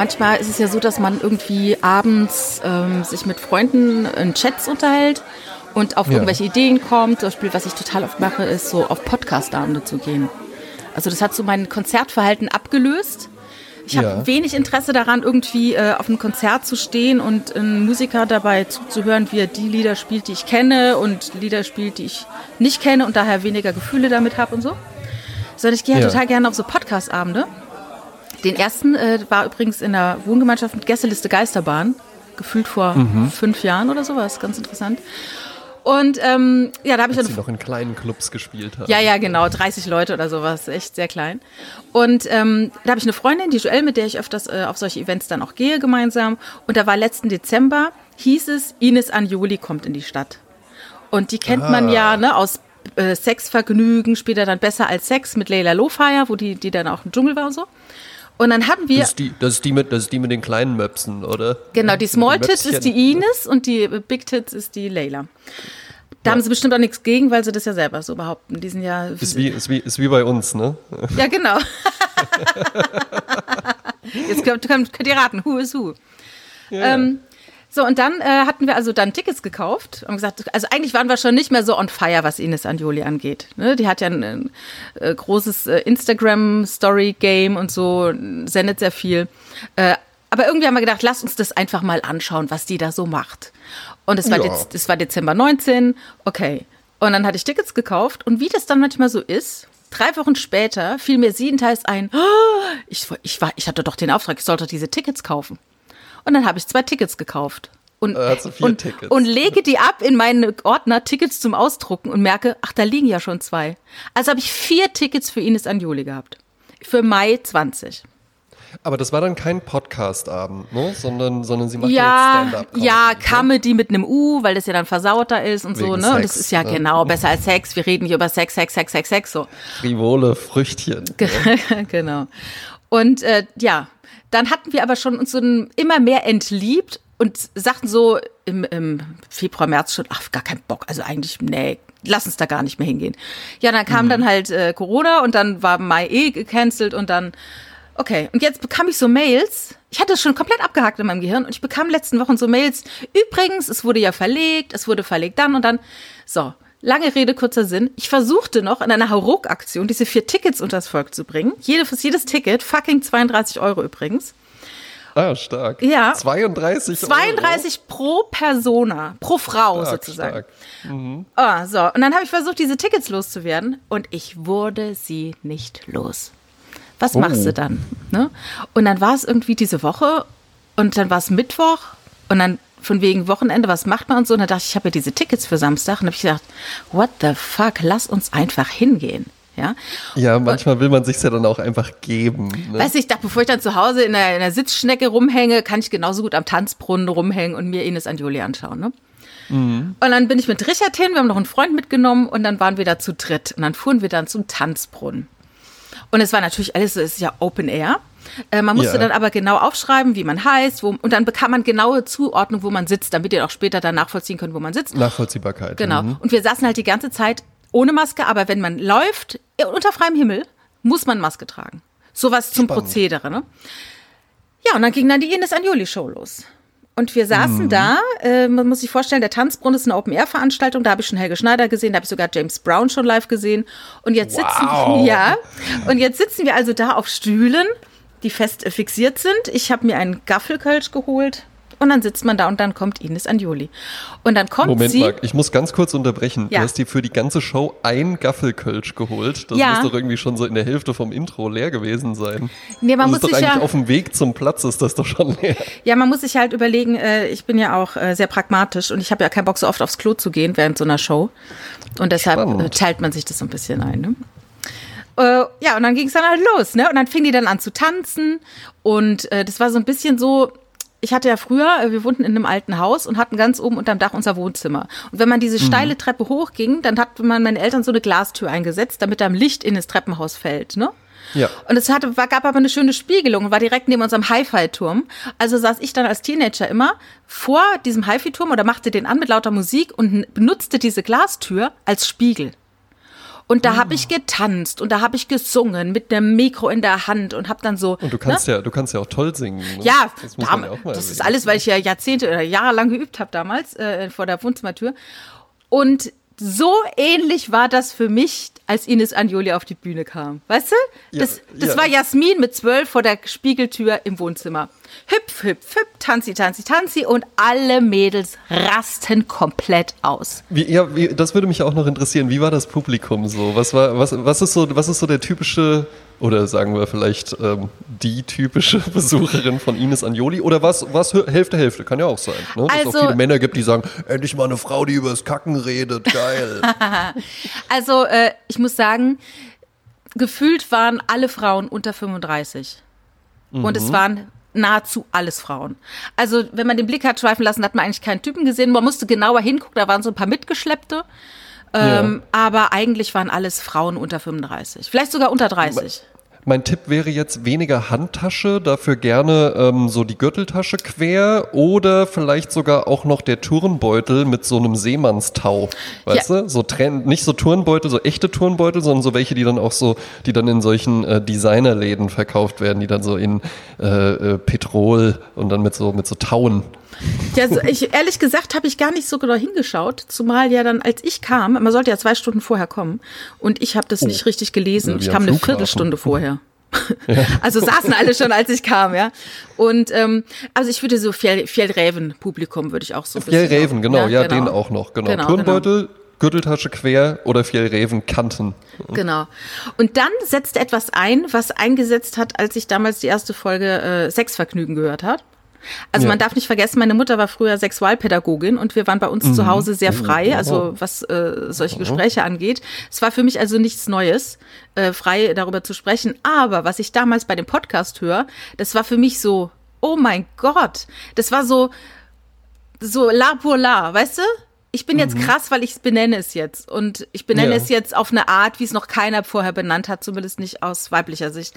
manchmal ist es ja so, dass man irgendwie abends ähm, sich mit Freunden in Chats unterhält und auf Ja. irgendwelche Ideen kommt. Zum Beispiel, was ich total oft mache, ist so auf Podcast-Abende zu gehen. Also das hat so mein Konzertverhalten abgelöst. Ich habe Ja. wenig Interesse daran, irgendwie äh, auf einem Konzert zu stehen und einen Musiker dabei zuzuhören, wie er die Lieder spielt, die ich kenne und Lieder spielt, die ich nicht kenne und daher weniger Gefühle damit habe und so. Sondern ich gehe halt Ja. total gerne auf so Podcast-Abende. Den ersten äh, war übrigens in der Wohngemeinschaft mit Gästeliste Geisterbahn, gefühlt vor Mhm. fünf Jahren oder sowas, ganz interessant. Und ähm, ja, da habe ich dann sie noch in kleinen Clubs gespielt haben. ja, ja, genau, 30 Leute oder sowas, echt sehr klein. Und ähm, da habe ich eine Freundin, die Joelle, mit der ich öfters äh, auf solche Events dann auch gehe gemeinsam. Und da war letzten Dezember, hieß es, Ines Anjoli kommt in die Stadt. Und die kennt man ja ne, aus äh, Sexvergnügen, später dann besser als Sex mit Leila Lofire, wo die, die dann auch im Dschungel war und so. Und dann hatten wir, Das ist, die, das, ist die mit, das ist die mit den kleinen Möpsen, oder? genau, die Small Tits ist die Ines und die Big Tits ist die Leila. Da haben sie bestimmt auch nichts gegen, weil sie das ja selber so behaupten. Die sind ja Ist wie, ist, wie, ist wie bei uns, ne? Ja, genau. Jetzt könnt, könnt, könnt ihr raten, who is who. Ähm, so, und dann äh, hatten wir also dann Tickets gekauft und gesagt, also eigentlich waren wir schon nicht mehr so on fire, was Ines Anjoli angeht. Ne? Die hat ja ein, ein äh, großes äh, Instagram-Story-Game und so, sendet sehr viel. Äh, aber irgendwie haben wir gedacht, lass uns das einfach mal anschauen, was die da so macht. Und es war, Ja. Dez es war Dezember 19, okay. Und dann hatte ich Tickets gekauft und wie das dann manchmal so ist, drei Wochen später fiel mir siebenteils ein, "Oh, ich, ich, war, ich hatte doch den Auftrag, ich sollte diese Tickets kaufen. Und dann habe ich zwei Tickets gekauft. Und, vier und, und lege die ab in meinen Ordner Tickets zum Ausdrucken und merke, ach, da liegen ja schon zwei. Also habe ich vier Tickets für Ines Anjoli gehabt. Für Mai 20. Aber das war dann kein Podcast-Abend, ne? Sondern, sondern sie macht Ja, jetzt Stand-up. ja, Comedy, ne? Comedy mit einem U, weil das ja dann versauter ist und so, Wegen ne? und Sex, das ist ja ne? genau besser als Sex. Wir reden hier über Sex, Sex, Sex, Sex, Sex, so. Frivole Früchtchen. genau. Und äh, ja, dann hatten wir aber schon uns so immer mehr entliebt und sagten so im, im Februar, März schon, ach, gar keinen Bock. Also eigentlich, nee, lass uns da gar nicht mehr hingehen. Ja, dann kam dann halt äh, Corona und dann war Mai eh gecancelt und dann, okay. Und jetzt bekam ich so Mails. Ich hatte es schon komplett abgehakt in meinem Gehirn und ich bekam letzten Wochen so Mails. Übrigens, es wurde ja verlegt, es wurde verlegt dann und dann. So, lange Rede, kurzer Sinn. Ich versuchte noch in einer Hauruck-Aktion diese vier Tickets unters Volk zu bringen. Jede, für jedes Ticket, fucking 32 Euro übrigens. Ah, stark. Ja. 32 Euro. 32 pro Persona, pro Frau Stark, sozusagen. stark. Ah, so, und dann habe ich versucht, diese Tickets loszuwerden und ich wurde sie nicht los. Was Oh. machst du dann? Ne? Und dann war es irgendwie diese Woche und dann war es Mittwoch und dann von wegen Wochenende, was macht man und so. Und dann dachte ich, ich habe ja diese Tickets für Samstag und habe ich gedacht, what the fuck, lass uns einfach hingehen. Ja, Ja, manchmal will man sich ja dann auch einfach geben. Ne? Weißt du, ich dachte, bevor ich dann zu Hause in der, in der Sitzschnecke rumhänge, kann ich genauso gut am Tanzbrunnen rumhängen und mir Ines Anjoli anschauen. Ne? Und dann bin ich mit Richard hin, wir haben noch einen Freund mitgenommen und dann waren wir da zu dritt. Und dann fuhren wir dann zum Tanzbrunnen. Und es war natürlich alles, es ist ja Open Air. Äh, man musste Ja. dann aber genau aufschreiben, wie man heißt, wo, und dann bekam man genaue Zuordnung, wo man sitzt, damit ihr auch später dann nachvollziehen könnt, wo man sitzt. Nachvollziehbarkeit. Genau. Mhm. Und wir saßen halt die ganze Zeit ohne Maske, aber wenn man läuft, äh, unter freiem Himmel, muss man Maske tragen. Sowas zum Spannend. Prozedere, ne? Ja, und dann ging dann die Ines Anjoli-Show los. Und wir saßen Mhm. da, äh, man muss sich vorstellen, der Tanzbrunnen ist eine Open-Air-Veranstaltung, da habe ich schon Helge Schneider gesehen, da habe ich sogar James Brown schon live gesehen. Und jetzt Wow. sitzen ja, und jetzt sitzen wir also da auf Stühlen, die fest fixiert sind. Ich habe mir einen Gaffelkölsch geholt und dann sitzt man da und dann kommt Ines Anjoli. Und dann kommt Moment, sie. Marc, ich muss ganz kurz unterbrechen. Ja. Du hast dir für die ganze Show ein Gaffelkölsch geholt. Das Ja. muss doch irgendwie schon so in der Hälfte vom Intro leer gewesen sein. Nee, man das muss ist doch sich eigentlich ja- auf dem Weg zum Platz ist das doch schon leer. Ja, man muss sich halt überlegen, äh, ich bin ja auch äh, sehr pragmatisch und ich habe ja keinen Bock, so oft aufs Klo zu gehen während so einer Show. Und deshalb Spannend. äh, teilt man sich das so ein bisschen ein. Ne? Äh, ja, und dann ging es dann halt los, ne? Und dann fing die dann an zu tanzen. Und äh, das war so ein bisschen so. Ich hatte ja früher, äh, wir wohnten in einem alten Haus und hatten ganz oben unterm Dach unser Wohnzimmer. Und wenn man diese steile Treppe hochging, dann hat man meine Eltern so eine Glastür eingesetzt, damit da Licht in das Treppenhaus fällt, ne? Ja. Und es hatte, war, gab aber eine schöne Spiegelung und war direkt neben unserem Hi-Fi-Turm. Also saß ich dann als Teenager immer vor diesem Hi-Fi-Turm oder machte den an mit lauter Musik und benutzte diese Glastür als Spiegel. Und da habe ich getanzt und da habe ich gesungen mit einem Mikro in der Hand und habe dann so. Und du kannst ja, du kannst ja auch toll singen. Ne? Ja, das, man ja das ist alles, weil ich ja Jahrzehnte oder Jahre lang geübt habe damals äh, vor der Wohnzimmertür. Und so ähnlich war das für mich, als Ines Anjoli auf die Bühne kam. Weißt du? Ja, Das, das ja. war Jasmin mit zwölf vor der Spiegeltür im Wohnzimmer. Hüpf, hüpf, hüpf, tanzi, tanzi, tanzi und alle Mädels rasten komplett aus. Wie, ja, wie, das würde mich auch noch interessieren. Wie war das Publikum so? Was war, was, was ist so, was ist so der typische, oder sagen wir vielleicht ähm, die typische Besucherin von Ines Anjoli? Oder was, was Hälfte Hälfte? Kann ja auch sein. Ne? Dass es Also- auch viele Männer gibt, die sagen, endlich mal eine Frau, die übers Kacken redet, geil. Also, äh, ich muss sagen, gefühlt waren alle Frauen unter 35. Und es waren nahezu alles Frauen. Also, wenn man den Blick hat schweifen lassen, hat man eigentlich keinen Typen gesehen. Man musste genauer hingucken, da waren so ein paar Mitgeschleppte. Ähm, Aber eigentlich waren alles Frauen unter 35. Vielleicht sogar unter 30. Mein Tipp wäre jetzt weniger Handtasche, dafür gerne ähm, so die Gürteltasche quer oder vielleicht sogar auch noch der Turnbeutel mit so einem Seemannstau. Weißt Ja. du? So Tren nicht so Turnbeutel, so echte Turnbeutel, sondern so welche, die dann auch so, die dann in solchen äh, Designerläden verkauft werden, die dann so in äh, äh, Petrol und dann mit so mit so Tauen. Ja, so, ich, ehrlich gesagt habe ich gar nicht so genau hingeschaut, zumal ja dann, als ich kam, man sollte ja zwei Stunden vorher kommen und ich habe das nicht richtig gelesen. Ja, ich am kam eine Flughafen. Viertelstunde vorher. Also saßen alle schon, als ich kam, ja. Und ähm, also ich würde so Fjell, Fjellräven-Publikum würde ich auch so Fjellräven, genau, ja, den auch noch, genau. Genau, Turnbeutel, Gürteltasche quer oder Fjellräven Kanten. Genau. Und dann setzt etwas ein, was eingesetzt hat, als ich damals die erste Folge äh, Sexvergnügen gehört habe. Also Ja. man darf nicht vergessen, meine Mutter war früher Sexualpädagogin und wir waren bei uns zu Hause sehr frei, also was äh, solche Gespräche angeht. Es war für mich also nichts Neues, äh, frei darüber zu sprechen. Aber was ich damals bei dem Podcast höre, das war für mich so, oh mein Gott, das war so, so la pour la, weißt du? Ich bin jetzt krass, weil ich es benenne es jetzt. Und ich benenne Ja. es jetzt auf eine Art, wie es noch keiner vorher benannt hat, zumindest nicht aus weiblicher Sicht.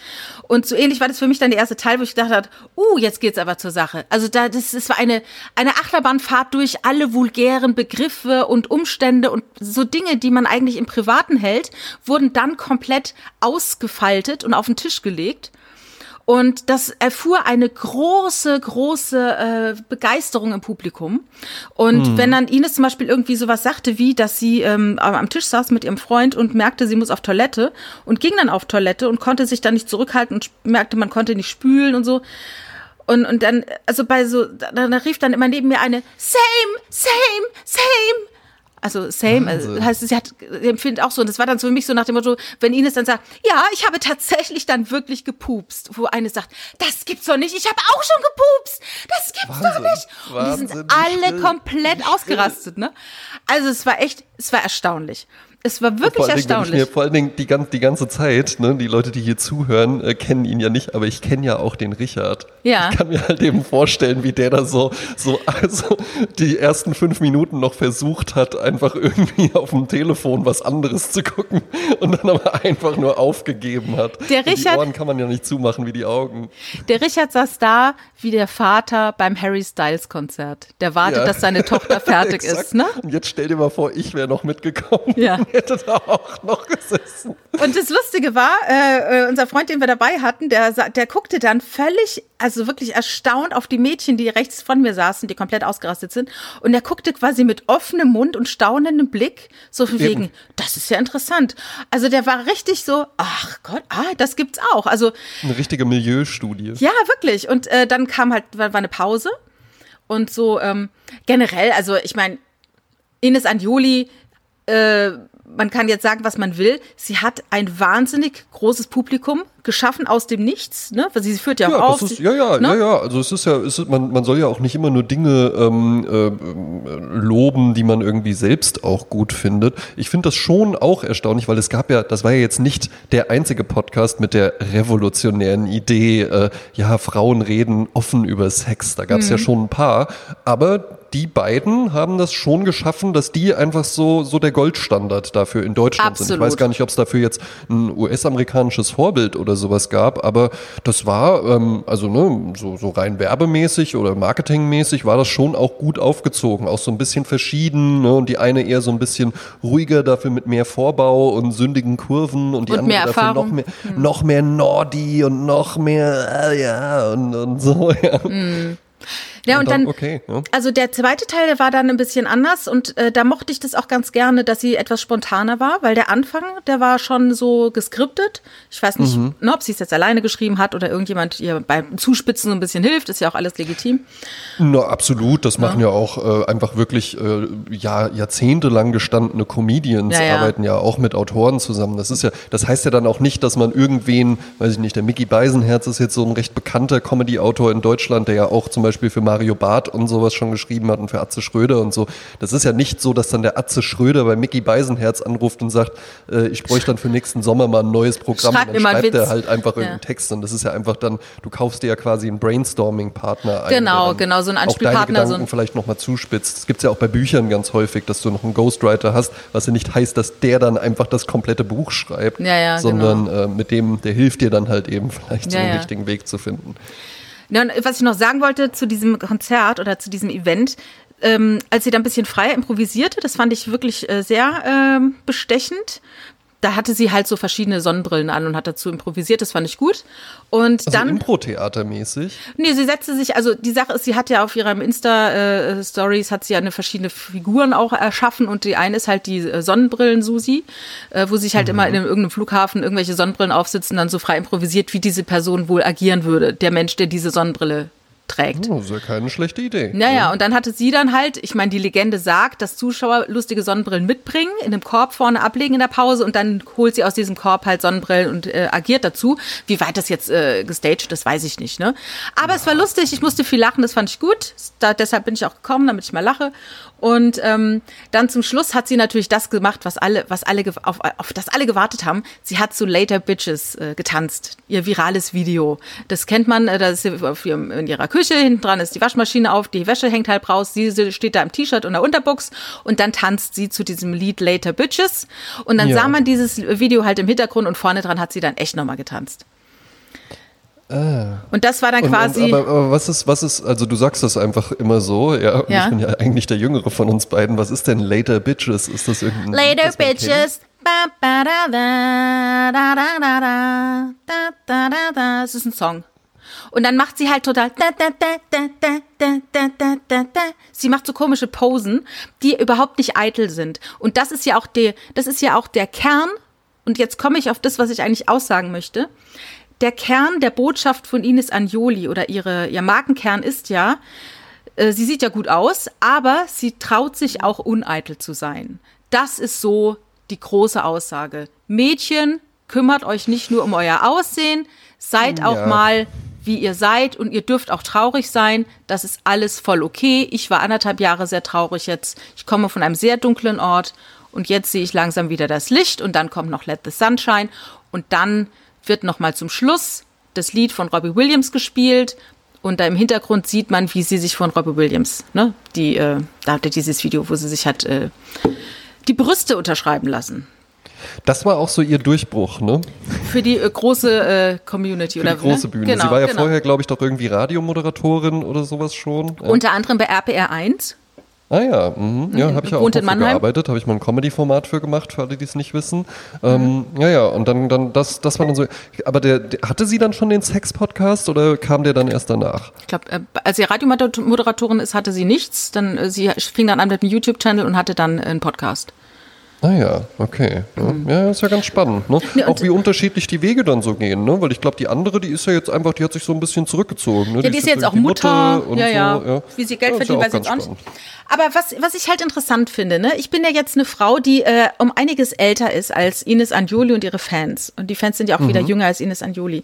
Und so ähnlich war das für mich dann der erste Teil, wo ich gedacht habe, uh, jetzt geht's aber zur Sache. Also da, das, das war eine, eine Achterbahnfahrt durch alle vulgären Begriffe und Umstände und so Dinge, die man eigentlich im Privaten hält, wurden dann komplett ausgefaltet und auf den Tisch gelegt. Und das erfuhr eine große, große äh, Begeisterung im Publikum. Und wenn dann Ines zum Beispiel irgendwie sowas sagte, wie, dass sie ähm, am Tisch saß mit ihrem Freund und merkte, sie muss auf Toilette und ging dann auf Toilette und konnte sich dann nicht zurückhalten und merkte, man konnte nicht spülen und so. Und, und dann, also bei so, da, da rief dann immer neben mir eine Same, same, same. Also same, also Wahnsinn. heißt, sie hat, sie empfindet auch so. Und das war dann so für mich so nach dem Motto, wenn Ines dann sagt, ja, ich habe tatsächlich dann wirklich gepupst. Wo eine sagt, das gibt's doch nicht, ich habe auch schon gepupst. Das gibt's doch Wahnsinn. nicht. Und die Wahnsinn, sind alle schlimm. komplett ausgerastet, ne? Also es war echt, es war erstaunlich. Es war wirklich Vor erstaunlich. mir, vor allen Dingen die, die ganze Zeit, ne, die Leute, die hier zuhören, äh, kennen ihn ja nicht, aber ich kenne ja auch den Richard. Ja. Ich kann mir halt eben vorstellen, wie der da so, so also die ersten fünf Minuten noch versucht hat, einfach irgendwie auf dem Telefon was anderes zu gucken und dann aber einfach nur aufgegeben hat. Der Und Die Richard- Ohren kann man ja nicht zumachen wie die Augen. Der Richard saß da wie der Vater beim Harry Styles Konzert. Der wartet, Ja. dass seine Tochter fertig ist, ne? Und jetzt stell dir mal vor, ich wäre noch mitgekommen Ja. Und hätte da auch noch gesessen. Und das Lustige war, äh, äh, unser Freund, den wir dabei hatten, der, der guckte dann völlig, also wirklich erstaunt auf die Mädchen, die rechts von mir saßen, die komplett ausgerastet sind. Und er guckte quasi mit offenem Mund und staunendem Blick, so von Eben. wegen, das ist ja interessant. Also der war richtig so, ach Gott, ah, das gibt's auch. Also Eine richtige Milieustudie. ja, wirklich. Und äh, dann kam halt, war, war eine Pause. Und so ähm, generell, also ich meine, Ines Anjoli, äh, man kann jetzt sagen, was man will. Sie hat ein wahnsinnig großes Publikum geschaffen aus dem Nichts, ne? Weil sie führt ja auch Ja, auf. das ist, ja, ja, ne? ja, ja. Also es ist ja, es ist, man, man soll ja auch nicht immer nur Dinge ähm, äh, loben, die man irgendwie selbst auch gut findet. Ich finde das schon auch erstaunlich, weil es gab ja, das war ja jetzt nicht der einzige Podcast mit der revolutionären Idee, äh, ja, Frauen reden offen über Sex. Da gab Mhm. es ja schon ein paar, aber die beiden haben das schon geschaffen, dass die einfach so, so der Goldstandard dafür in Deutschland sind. Ich Absolut. weiß gar nicht, ob es dafür jetzt ein US-amerikanisches Vorbild oder oder sowas gab, aber das war, ähm, also ne, so, so rein werbemäßig oder marketingmäßig war das schon auch gut aufgezogen, auch so ein bisschen verschieden ne, und die eine eher so ein bisschen ruhiger, dafür mit mehr Vorbau und sündigen Kurven und die Und andere dafür noch mehr, noch mehr Nordi und noch mehr, äh, ja, und, und so, ja. Ja, und, dann, okay, ja. also der zweite Teil, der war dann ein bisschen anders und äh, da mochte ich das auch ganz gerne, dass sie etwas spontaner war, weil der Anfang, der war schon so geskriptet. Ich weiß nicht, Mhm. ne, ob sie es jetzt alleine geschrieben hat oder irgendjemand ihr beim Zuspitzen so ein bisschen hilft, ist ja auch alles legitim. Na, absolut. Das machen ja, auch äh, einfach wirklich äh, ja, jahrzehntelang gestandene Comedians, Ja, arbeiten ja auch mit Autoren zusammen. Das ist ja, das heißt ja dann auch nicht, dass man irgendwen, weiß ich nicht, der Mickey Beisenherz ist jetzt so ein recht bekannter Comedy-Autor in Deutschland, der ja auch zum Beispiel für Mario Barth und sowas schon geschrieben hat und für Atze Schröder und so. Das ist ja nicht so, dass dann der Atze Schröder bei Mickey Beisenherz anruft und sagt, äh, ich bräuchte dann für nächsten Sommer mal ein neues Programm. Schreib und mir dann mal schreibt er halt einfach Ja. irgendeinen Text und das ist ja einfach dann, du kaufst dir ja quasi einen Brainstorming-Partner ein. Genau, genau, so ein auch Anspielpartner, Deine so Gedanken ein- vielleicht nochmal zuspitzt. Das gibt ja auch bei Büchern ganz häufig, dass du noch einen Ghostwriter hast, was ja nicht heißt, dass der dann einfach das komplette Buch schreibt, Ja, ja, sondern äh, mit dem, der hilft dir dann halt eben vielleicht so Ja, den ja. richtigen Weg zu finden. Ja, und was ich noch sagen wollte zu diesem Konzert oder zu diesem Event, ähm, als sie da ein bisschen freier improvisierte, das fand ich wirklich äh, sehr ähm, bestechend. Da hatte sie halt so verschiedene Sonnenbrillen an und hat dazu improvisiert, das fand ich gut. Und Also dann. Impro-Theatermäßig. Nee, sie setzte sich, also die Sache ist, sie hat ja auf ihrem Insta-Stories hat sie ja eine verschiedene Figuren auch erschaffen und die eine ist halt die äh, Sonnenbrillen-Susi, äh, wo sich halt immer in irgendeinem Flughafen irgendwelche Sonnenbrillen aufsitzen, dann so frei improvisiert, wie diese Person wohl agieren würde, der Mensch, der diese Sonnenbrille trägt. Oh, das ist ja keine schlechte Idee. Naja, und dann hatte sie dann halt, ich meine, die Legende sagt, dass Zuschauer lustige Sonnenbrillen mitbringen, in einem Korb vorne ablegen in der Pause und dann holt sie aus diesem Korb halt Sonnenbrillen und äh, agiert dazu. Wie weit das jetzt äh, gestaged ist, weiß ich nicht. Ne? Aber es war lustig, ich musste viel lachen, das fand ich gut. Da, deshalb bin ich auch gekommen, damit ich mal lache. Und ähm, dann zum Schluss hat sie natürlich das gemacht, was alle, was alle auf, auf das alle gewartet haben. Sie hat zu Later Bitches äh, getanzt, ihr virales Video. Das kennt man, äh, da ist sie auf ihrem, in ihrer Küche, hinten dran ist die Waschmaschine auf, die Wäsche hängt halb raus, sie sie steht da im T-Shirt und der Unterbuchs und dann tanzt sie zu diesem Lied Later Bitches. Und dann Ja. sah man dieses Video halt im Hintergrund und vorne dran hat sie dann echt nochmal getanzt. Ah. Und das war dann quasi. Und, und, aber, aber, was ist, was ist, also du sagst das einfach immer so, ja, ja. ich bin ja eigentlich der Jüngere von uns beiden. Was ist denn Later Bitches? Ist das irgendein. Later das Bitches! Das ist ein Song. Und dann macht sie halt total. Sie macht so komische Posen, die überhaupt nicht eitel sind. Und das ist ja auch der, das ist ja auch der Kern. Und jetzt komme ich auf das, was ich eigentlich aussagen möchte. Der Kern der Botschaft von Ines Anjoli oder ihre, ihr Markenkern ist ja, äh, sie sieht ja gut aus, aber sie traut sich auch uneitel zu sein. Das ist so die große Aussage. Mädchen, kümmert euch nicht nur um euer Aussehen, seid auch Ja. mal wie ihr seid und ihr dürft auch traurig sein. Das ist alles voll okay. Ich war anderthalb Jahre sehr traurig jetzt. Ich komme von einem sehr dunklen Ort und jetzt sehe ich langsam wieder das Licht und dann kommt noch Let the Sunshine und dann wird noch mal zum Schluss das Lied von Robbie Williams gespielt und da im Hintergrund sieht man, wie sie sich von Robbie Williams, ne, die, äh, da hat er dieses Video, wo sie sich hat äh, die Brüste unterschreiben lassen. Das war auch so ihr Durchbruch, ne? Für die äh, große äh, Community Für oder die große ne? Bühne. Genau, Sie war ja genau. vorher, glaube ich, doch irgendwie Radiomoderatorin oder sowas schon. Unter anderem bei RPR 1. Ah ja, mhm. ja, habe ich ja auch in Mannheim? gearbeitet, habe ich mal ein Comedy-Format für gemacht, für alle, die es nicht wissen. Ähm, ja, ja, und dann, dann das, das war dann so. Aber der, der hatte sie dann schon den Sex-Podcast oder kam der dann erst danach? Ich glaube, äh, als sie Radiomoderatorin ist, hatte sie nichts. Dann äh, sie fing dann an mit einem YouTube-Channel und hatte dann einen Podcast. Ah ja, okay. Ja, ja ist ja ganz spannend. Ne? Ja, auch wie unterschiedlich die Wege dann so gehen, ne? Weil ich glaube, die andere, die ist ja jetzt einfach, die hat sich so ein bisschen zurückgezogen. Ne? Ja, die ist jetzt auch irgendwie Mutter, und ja, ja. So, ja. Wie sie Geld ja, verdient, weiß ich auch nicht. Aber was, was ich halt interessant finde, ne, ich bin ja jetzt eine Frau, die äh, um einiges älter ist als Ines Anjoli und ihre Fans. Und die Fans sind ja auch wieder jünger als Ines Anjoli.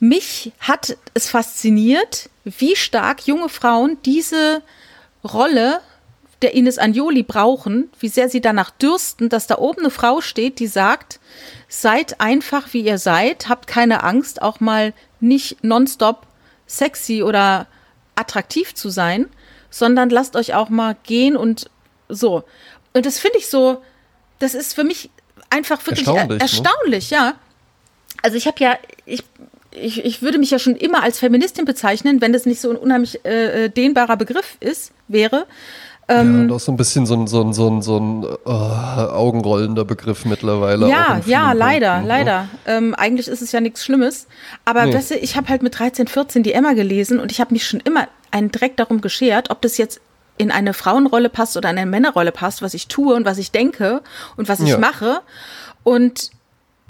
Mich hat es fasziniert, wie stark junge Frauen diese Rolle der Ines Anjoli brauchen, wie sehr sie danach dürsten, dass da oben eine Frau steht, die sagt, seid einfach wie ihr seid, habt keine Angst, auch mal nicht nonstop sexy oder attraktiv zu sein, sondern lasst euch auch mal gehen und so. Und das finde ich so, das ist für mich einfach wirklich Erstaunlich, ne? erstaunlich ja. also ich habe ja, ich, ich, ich würde mich ja schon immer als Feministin bezeichnen, wenn das nicht so ein unheimlich äh, äh dehnbarer Begriff ist, wäre. Ähm, ja, und auch so ein bisschen so ein, so ein, so ein, so ein oh, augenrollender Begriff mittlerweile. Ja, ja, leider, Punkten, leider. Ja. Ähm, eigentlich ist es ja nichts Schlimmes. Aber nee. weißt du, ich habe halt mit 13, 14 die Emma gelesen und ich habe mich schon immer einen Dreck darum geschert, ob das jetzt in eine Frauenrolle passt oder in eine Männerrolle passt, was ich tue und was ich denke und was ich ja. mache. Und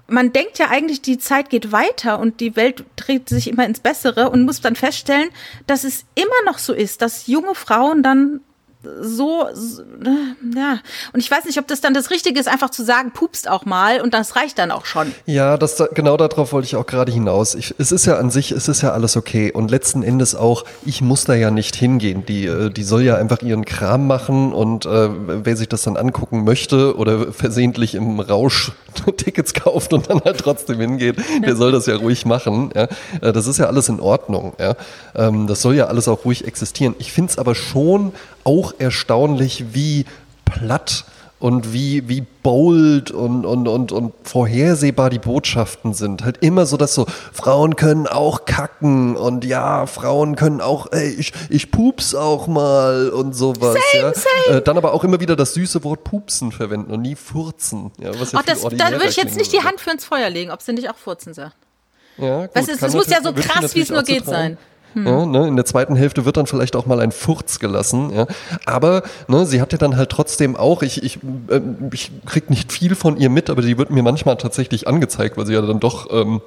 man denkt ja eigentlich, die Zeit geht weiter und die Welt dreht sich immer ins Bessere und muss dann feststellen, dass es immer noch so ist, dass junge Frauen dann so, so, ja. Und ich weiß nicht, ob das dann das Richtige ist, einfach zu sagen, pupst auch mal und das reicht dann auch schon. Ja, das, genau darauf wollte ich auch gerade hinaus. Ich, es ist ja an sich, es ist ja alles okay. Und letzten Endes auch, ich muss da ja nicht hingehen. Die, äh, die soll ja einfach ihren Kram machen und äh, wer sich das dann angucken möchte oder versehentlich im Rausch Tickets kauft und dann halt trotzdem hingeht, der soll das ja ruhig machen. Ja. Äh, das ist ja alles in Ordnung. Ja. Ähm, das soll ja alles auch ruhig existieren. Ich finde es aber schon auch erstaunlich, wie platt und wie, wie bold und, und, und, und vorhersehbar die Botschaften sind. Halt immer so, dass so, Frauen können auch kacken und ja, Frauen können auch, ey, ich, ich pups auch mal und sowas. Same, ja. same. Äh, dann aber auch immer wieder das süße Wort pupsen verwenden und nie furzen. Ja, was ja Ach, das, da würde ich jetzt nicht die Hand für ins Feuer legen, ob sie nicht auch furzen sagt. Ja, gut, weißt, es, es muss ja so krass, wie es nur geht, sein. Hm. Ja, ne, in der zweiten Hälfte wird dann vielleicht auch mal ein Furz gelassen. Ja. Aber ne, sie hat ja dann halt trotzdem auch, ich, ich, äh, ich krieg nicht viel von ihr mit, aber die wird mir manchmal tatsächlich angezeigt, weil sie ja dann doch. Ähm,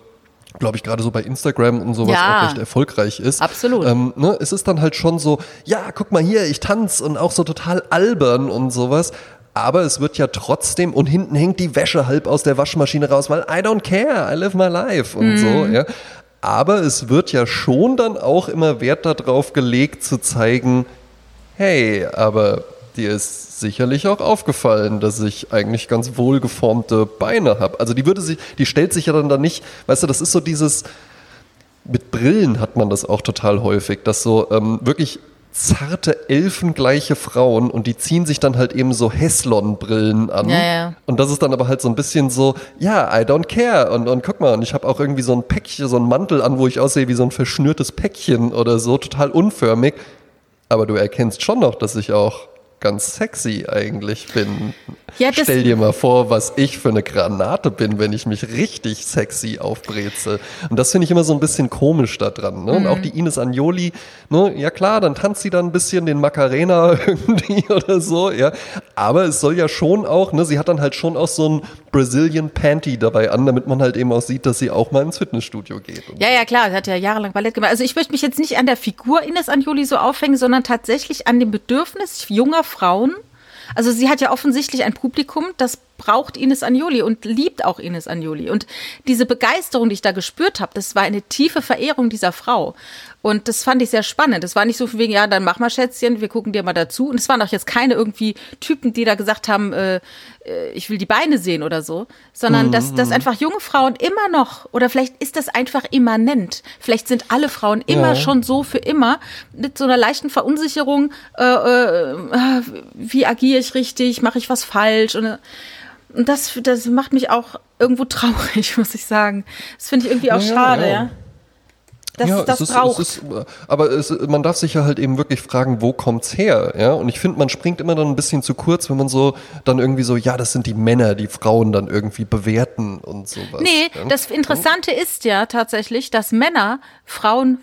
glaube ich, gerade so bei Instagram und sowas ja, auch recht erfolgreich ist. Absolut. Ähm, ne, es ist dann halt schon so, ja, guck mal hier, ich tanze und auch so total albern und sowas. Aber es wird ja trotzdem, und hinten hängt die Wäsche halb aus der Waschmaschine raus, weil I don't care, I live my life und mm. so, ja. Aber es wird ja schon dann auch immer Wert darauf gelegt zu zeigen, hey, aber dir ist sicherlich auch aufgefallen, dass ich eigentlich ganz wohlgeformte Beine habe. Also die würde sich, die stellt sich ja dann da nicht, weißt du, das ist so dieses, mit Brillen hat man das auch total häufig, dass so ähm, wirklich zarte, elfengleiche Frauen und die ziehen sich dann halt eben so Heslon-Brillen an. Ja, ja. Und das ist dann aber halt so ein bisschen so, ja, I don't care. Und, und guck mal, und ich habe auch irgendwie so ein Päckchen, so ein Mantel an, wo ich aussehe wie so ein verschnürtes Päckchen oder so, total unförmig. Aber du erkennst schon noch, dass ich auch ganz sexy eigentlich bin. Ja, Stell dir mal vor, was ich für eine Granate bin, wenn ich mich richtig sexy aufbreze. Und das finde ich immer so ein bisschen komisch da dran. Ne? Und auch mhm. die Ines Agnoli, ne? ja klar, dann tanzt sie dann ein bisschen den Macarena irgendwie oder so, ja. Aber es soll ja schon auch, ne, sie hat dann halt schon auch so ein Brazilian Panty dabei an, damit man halt eben auch sieht, dass sie auch mal ins Fitnessstudio geht. Ja, ja, klar, sie hat ja jahrelang Ballett gemacht. Also ich möchte mich jetzt nicht an der Figur Ines Agnoli so aufhängen, sondern tatsächlich an dem Bedürfnis junger Frauen. Also sie hat ja offensichtlich ein Publikum, das braucht Ines Agnoli und liebt auch Ines Agnoli. Und diese Begeisterung, die ich da gespürt habe, das war eine tiefe Verehrung dieser Frau. Und das fand ich sehr spannend. Das war nicht so von wegen, ja, dann mach mal Schätzchen, wir gucken dir mal dazu. Und es waren auch jetzt keine irgendwie Typen, die da gesagt haben, äh, äh ich will die Beine sehen oder so, sondern mhm. dass, dass mhm. einfach junge Frauen immer noch, oder vielleicht ist das einfach immanent. Vielleicht sind alle Frauen immer ja. schon so für immer mit so einer leichten Verunsicherung, äh, äh, wie agiere ich richtig, mache ich was falsch? Und, und das, das macht mich auch irgendwo traurig, muss ich sagen. Das finde ich irgendwie auch ja, schade, ja. ja dass ja, das ist, braucht. Ist, aber es, man darf sich ja halt eben wirklich fragen, wo kommt's her? Ja? Und ich finde, man springt immer dann ein bisschen zu kurz, wenn man so dann irgendwie so, ja, das sind die Männer, die Frauen dann irgendwie bewerten und sowas. Nee, ja? das Interessante ja. ist ja tatsächlich, dass Männer Frauen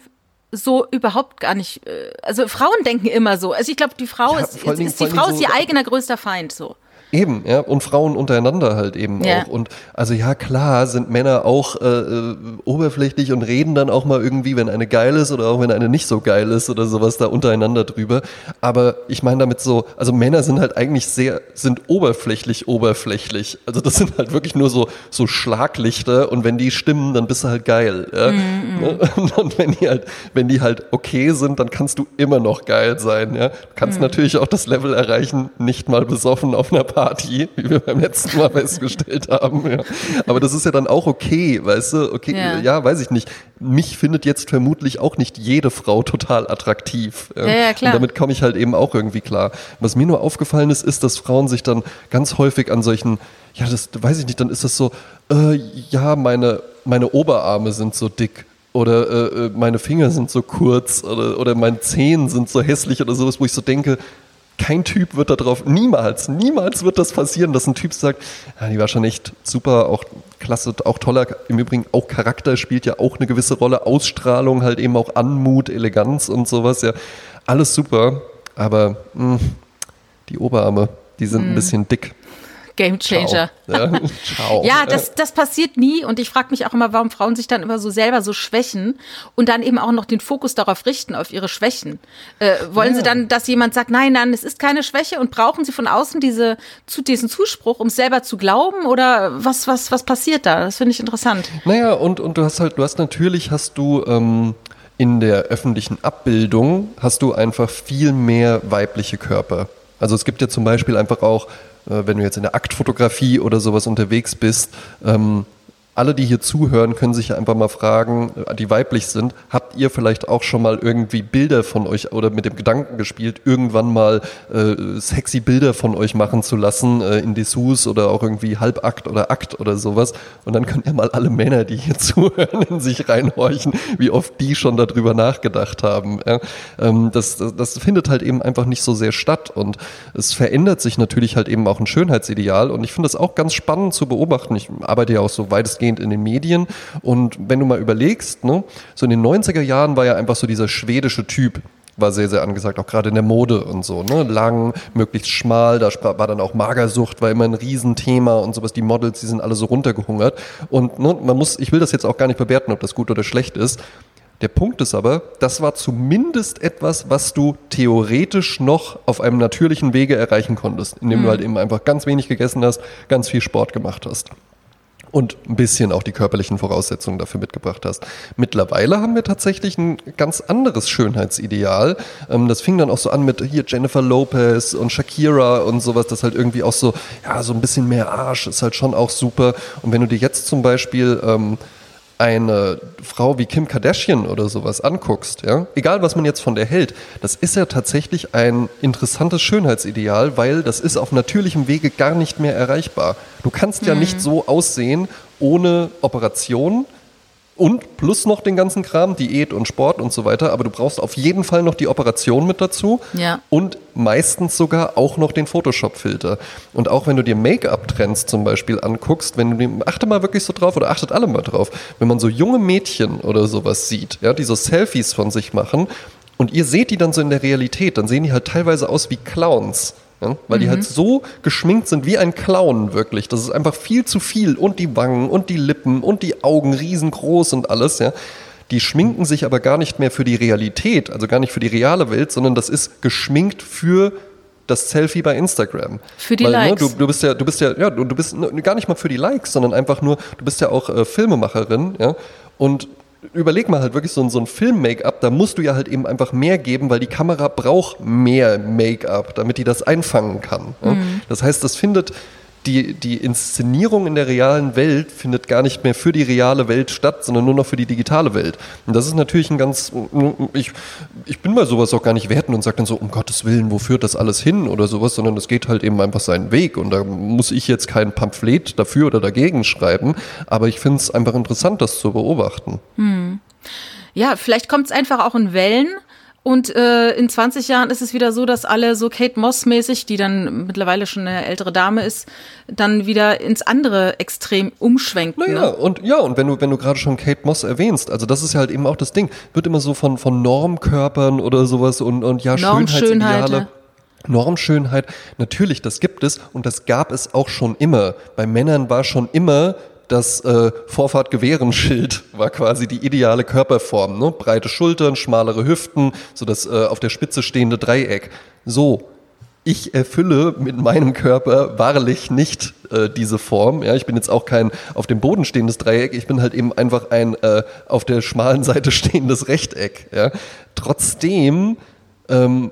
so überhaupt gar nicht, äh, also Frauen denken immer so. Also ich glaube, die Frau ist, ist, ist die Frau ist ihr eigener größter Feind so. Eben, ja, und Frauen untereinander halt eben ja. auch. Und also ja, klar sind Männer auch äh, äh, oberflächlich und reden dann auch mal irgendwie, wenn eine geil ist oder auch wenn eine nicht so geil ist oder sowas da untereinander drüber. Aber ich meine damit so, also Männer sind halt eigentlich sehr, sind oberflächlich oberflächlich. Also das sind halt wirklich nur so, so Schlaglichter und wenn die stimmen, dann bist du halt geil. Ja? Mm -mm. Und wenn die halt, wenn die halt okay sind, dann kannst du immer noch geil sein. Ja? Du kannst mm. natürlich auch das Level erreichen, nicht mal besoffen auf einer Party Party, wie wir beim letzten Mal festgestellt haben. Ja. Aber das ist ja dann auch okay, weißt du? Okay, ja. ja. weiß ich nicht. Mich findet jetzt vermutlich auch nicht jede Frau total attraktiv. Ja, ja klar. Und damit komme ich halt eben auch irgendwie klar. Was mir nur aufgefallen ist, ist, dass Frauen sich dann ganz häufig an solchen, ja, das weiß ich nicht, dann ist das so, äh, ja, meine meine Oberarme sind so dick oder äh, äh, meine Finger sind so kurz oder, oder meine Zehen sind so hässlich oder sowas, wo ich so denke, kein Typ wird darauf, niemals, niemals wird das passieren, dass ein Typ sagt, ja, die war schon echt super, auch klasse, auch toller, im Übrigen auch Charakter spielt ja auch eine gewisse Rolle, Ausstrahlung, halt eben auch Anmut, Eleganz und sowas, ja, alles super, aber mh, hm, die Oberarme, die sind mm. ein bisschen dick. Game Changer. Ciao. Ja, Ciao. ja das, das passiert nie und ich frage mich auch immer, warum Frauen sich dann immer so selber so schwächen und dann eben auch noch den Fokus darauf richten, auf ihre Schwächen. Äh, wollen ja. sie dann, dass jemand sagt, nein, nein, es ist keine Schwäche und brauchen sie von außen diese, zu, diesen Zuspruch, um es selber zu glauben oder was, was, was passiert da? Das finde ich interessant. Naja, und, und du hast halt, du hast natürlich, hast du, ähm, in der öffentlichen Abbildung hast du einfach viel mehr weibliche Körper. Also es gibt ja zum Beispiel einfach auch äh, wenn du jetzt in der Aktfotografie oder sowas unterwegs bist, ähm, alle, die hier zuhören, können sich ja einfach mal fragen, äh, die weiblich sind, habt ihr vielleicht auch schon mal irgendwie Bilder von euch oder mit dem Gedanken gespielt, irgendwann mal äh, sexy Bilder von euch machen zu lassen äh, in Dessous oder auch irgendwie Halbakt oder Akt oder sowas. Und dann könnt ihr mal alle Männer, die hier zuhören, in sich reinhorchen, wie oft die schon darüber nachgedacht haben. Ja? Ähm, das, das, das findet halt eben einfach nicht so sehr statt und es verändert sich natürlich halt eben auch ein Schönheitsideal und ich finde das auch ganz spannend zu beobachten. Ich arbeite ja auch so weitestgehend weitestgehend in den Medien. Und wenn du mal überlegst, ne, so in den 90er Jahren war ja einfach so dieser schwedische Typ, war sehr, sehr angesagt, auch gerade in der Mode und so, ne? Lang, möglichst schmal, da war dann auch Magersucht, war immer ein Riesenthema und sowas. Die Models, die sind alle so runtergehungert. Und ne, man muss, ich will das jetzt auch gar nicht bewerten, ob das gut oder schlecht ist. Der Punkt ist aber, das war zumindest etwas, was du theoretisch noch auf einem natürlichen Wege erreichen konntest, indem mhm. du halt eben einfach ganz wenig gegessen hast, ganz viel Sport gemacht hast und ein bisschen auch die körperlichen Voraussetzungen dafür mitgebracht hast. Mittlerweile haben wir tatsächlich ein ganz anderes Schönheitsideal. Ähm, das fing dann auch so an mit hier Jennifer Lopez und Shakira und sowas, das halt irgendwie auch so, ja, so ein bisschen mehr Arsch ist halt schon auch super. Und wenn du dir jetzt zum Beispiel ähm, eine Frau wie Kim Kardashian oder sowas anguckst, ja, egal was man jetzt von der hält, das ist ja tatsächlich ein interessantes Schönheitsideal, weil das ist auf natürlichem Wege gar nicht mehr erreichbar. Du kannst mhm. ja nicht so aussehen ohne Operation, und plus noch den ganzen Kram, Diät und Sport und so weiter. Aber du brauchst auf jeden Fall noch die Operation mit dazu. Ja. Und meistens sogar auch noch den Photoshop-Filter. Und auch wenn du dir Make-up-Trends zum Beispiel anguckst, wenn du achte mal wirklich so drauf oder achtet alle mal drauf, wenn man so junge Mädchen oder sowas sieht, ja, die so Selfies von sich machen und ihr seht die dann so in der Realität, dann sehen die halt teilweise aus wie Clowns. Ja, weil mhm. die halt so geschminkt sind wie ein Clown wirklich. Das ist einfach viel zu viel. Und die Wangen und die Lippen und die Augen riesengroß und alles, ja. Die schminken sich aber gar nicht mehr für die Realität, also gar nicht für die reale Welt, sondern das ist geschminkt für das Selfie bei Instagram. Für die Weil, Likes. Ne, du, du, bist ja, du bist ja, ja, du, du bist ne, gar nicht mal für die Likes, sondern einfach nur, du bist ja auch äh, Filmemacherin, ja. Und überleg mal halt wirklich so, so ein Film-Make-up, da musst du ja halt eben einfach mehr geben, weil die Kamera braucht mehr Make-up, damit die das einfangen kann. Mhm. Das heißt, das findet die, die Inszenierung in der realen Welt findet gar nicht mehr für die reale Welt statt, sondern nur noch für die digitale Welt. Und das ist natürlich ein ganz, ich, ich bin bei sowas auch gar nicht werten und sage dann so, um Gottes Willen, wo führt das alles hin oder sowas, sondern es geht halt eben einfach seinen Weg und da muss ich jetzt kein Pamphlet dafür oder dagegen schreiben, aber ich finde es einfach interessant, das zu beobachten. Hm. Ja, vielleicht kommt es einfach auch in Wellen und äh, in 20 Jahren ist es wieder so, dass alle so Kate Moss-mäßig, die dann mittlerweile schon eine ältere Dame ist, dann wieder ins andere Extrem umschwenken. Naja, ne? und ja, und wenn du, wenn du gerade schon Kate Moss erwähnst, also das ist ja halt eben auch das Ding, wird immer so von, von Normkörpern oder sowas und, und ja, Schönheitsideale. Normschönheit, natürlich, das gibt es und das gab es auch schon immer. Bei Männern war schon immer das äh, Vorfahrt-Gewehren-Schild war quasi die ideale Körperform. Ne? Breite Schultern, schmalere Hüften, so das äh, auf der Spitze stehende Dreieck. So, ich erfülle mit meinem Körper wahrlich nicht äh, diese Form. Ja, ich bin jetzt auch kein auf dem Boden stehendes Dreieck, ich bin halt eben einfach ein äh, auf der schmalen Seite stehendes Rechteck. Ja. Trotzdem ähm,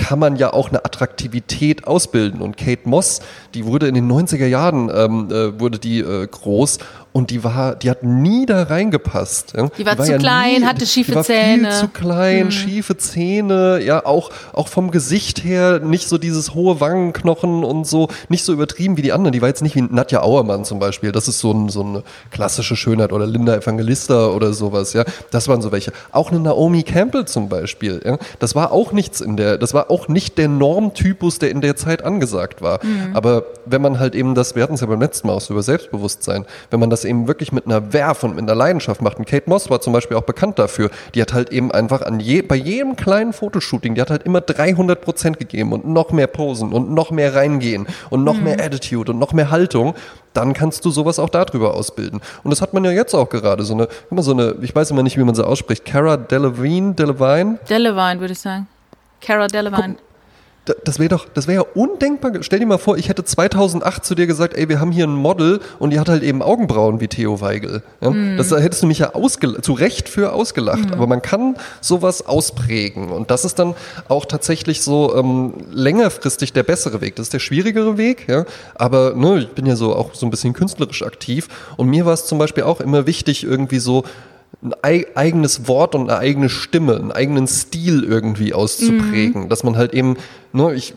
kann man ja auch eine Attraktivität ausbilden. Und Kate Moss, die wurde in den 90er Jahren ähm, äh, wurde die äh, groß und die war, die hat nie da reingepasst. Ja. Die war zu klein, hatte schiefe die war Zähne. Viel zu klein, schiefe Zähne, ja, auch, auch vom Gesicht her nicht so dieses hohe Wangenknochen und so, nicht so übertrieben wie die anderen. Die war jetzt nicht wie Nadja Auermann zum Beispiel. Das ist so, ein, so eine klassische Schönheit oder Linda Evangelista oder sowas, ja. Das waren so welche. Auch eine Naomi Campbell zum Beispiel, ja. Das war auch nichts in der, das war auch nicht der Normtypus, der in der Zeit angesagt war. Aber wenn man halt eben das, wir hatten es ja beim letzten Mal auch so über Selbstbewusstsein, wenn man das eben wirklich mit einer Werf und mit einer Leidenschaft macht. Und Kate Moss war zum Beispiel auch bekannt dafür. Die hat halt eben einfach an je, bei jedem kleinen Fotoshooting, die hat halt immer 300 Prozent gegeben und noch mehr Posen und noch mehr reingehen und noch mehr Attitude und noch mehr Haltung. Dann kannst du sowas auch darüber ausbilden. Und das hat man ja jetzt auch gerade. So eine, immer so eine, ich weiß immer nicht, wie man sie ausspricht. Cara Delevingne, Delevingne, würde ich sagen. Cara Delevingne. Das wäre doch, das wäre ja undenkbar. Stell dir mal vor, ich hätte 2008 zu dir gesagt, ey, wir haben hier ein Model und die hat halt eben Augenbrauen wie Theo Weigel. Ja? Das da hättest du mich ja zu Recht für ausgelacht. Aber man kann sowas ausprägen und das ist dann auch tatsächlich so ähm, längerfristig der bessere Weg. Das ist der schwierigere Weg, ja. Aber ne, ich bin ja so auch so ein bisschen künstlerisch aktiv und mir war es zum Beispiel auch immer wichtig, irgendwie so ein ei eigenes Wort und eine eigene Stimme, einen eigenen Stil irgendwie auszuprägen, dass man halt eben, ne, ich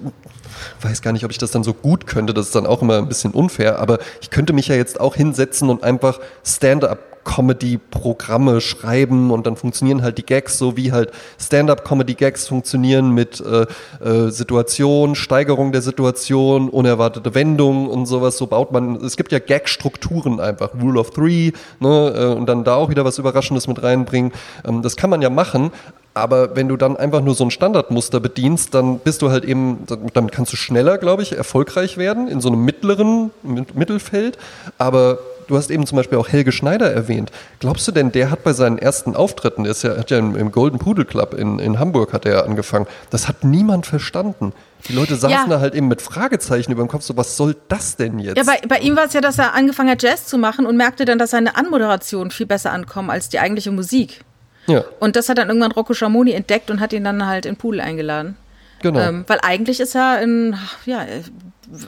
weiß gar nicht, ob ich das dann so gut könnte, das ist dann auch immer ein bisschen unfair, aber ich könnte mich ja jetzt auch hinsetzen und einfach Stand-up Comedy-Programme schreiben und dann funktionieren halt die Gags so wie halt Stand-up-Comedy-Gags funktionieren mit äh, äh, Situation, Steigerung der Situation, unerwartete Wendungen und sowas. So baut man, es gibt ja Gag-Strukturen einfach, Rule of Three, ne, äh, und dann da auch wieder was Überraschendes mit reinbringen. Ähm, das kann man ja machen, aber wenn du dann einfach nur so ein Standardmuster bedienst, dann bist du halt eben, damit kannst du schneller, glaube ich, erfolgreich werden in so einem mittleren Mit- Mittelfeld. Aber du hast eben zum Beispiel auch Helge Schneider erwähnt. Glaubst du denn, der hat bei seinen ersten Auftritten, ist ja, hat ja im, im Golden Pudel Club in, in Hamburg hat er angefangen, das hat niemand verstanden. Die Leute saßen Ja. da halt eben mit Fragezeichen über dem Kopf, so was soll das denn jetzt? Ja, bei, bei ihm war es ja, dass er angefangen hat, Jazz zu machen und merkte dann, dass seine Anmoderation viel besser ankommt als die eigentliche Musik. ja, Und das hat dann irgendwann Rocco Schamoni entdeckt und hat ihn dann halt in Pool eingeladen. genau. Ähm, weil eigentlich ist er ein, ja, äh,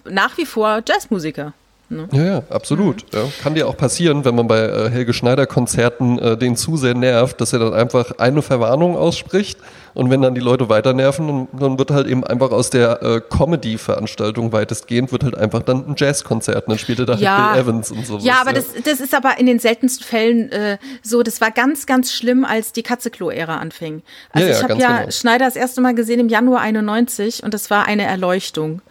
nach wie vor Jazzmusiker. Ja, ja, absolut. Ja. Kann dir auch passieren, wenn man bei äh, Helge Schneider Konzerten äh, den zu sehr nervt, dass er dann einfach eine Verwarnung ausspricht und wenn dann die Leute weiter nerven, dann, dann wird halt eben einfach aus der äh, Comedy-Veranstaltung weitestgehend wird halt einfach dann ein Jazzkonzert und dann spielt er da Ja. halt Bill Evans und sowas. Ja, aber das, das ist aber in den seltensten Fällen äh, so. Das war ganz, ganz schlimm, als die Katzeklo-Ära anfing. Also Ja, ja, ich habe ja genau. Schneider das erste Mal gesehen im Januar 91 und das war eine Erleuchtung.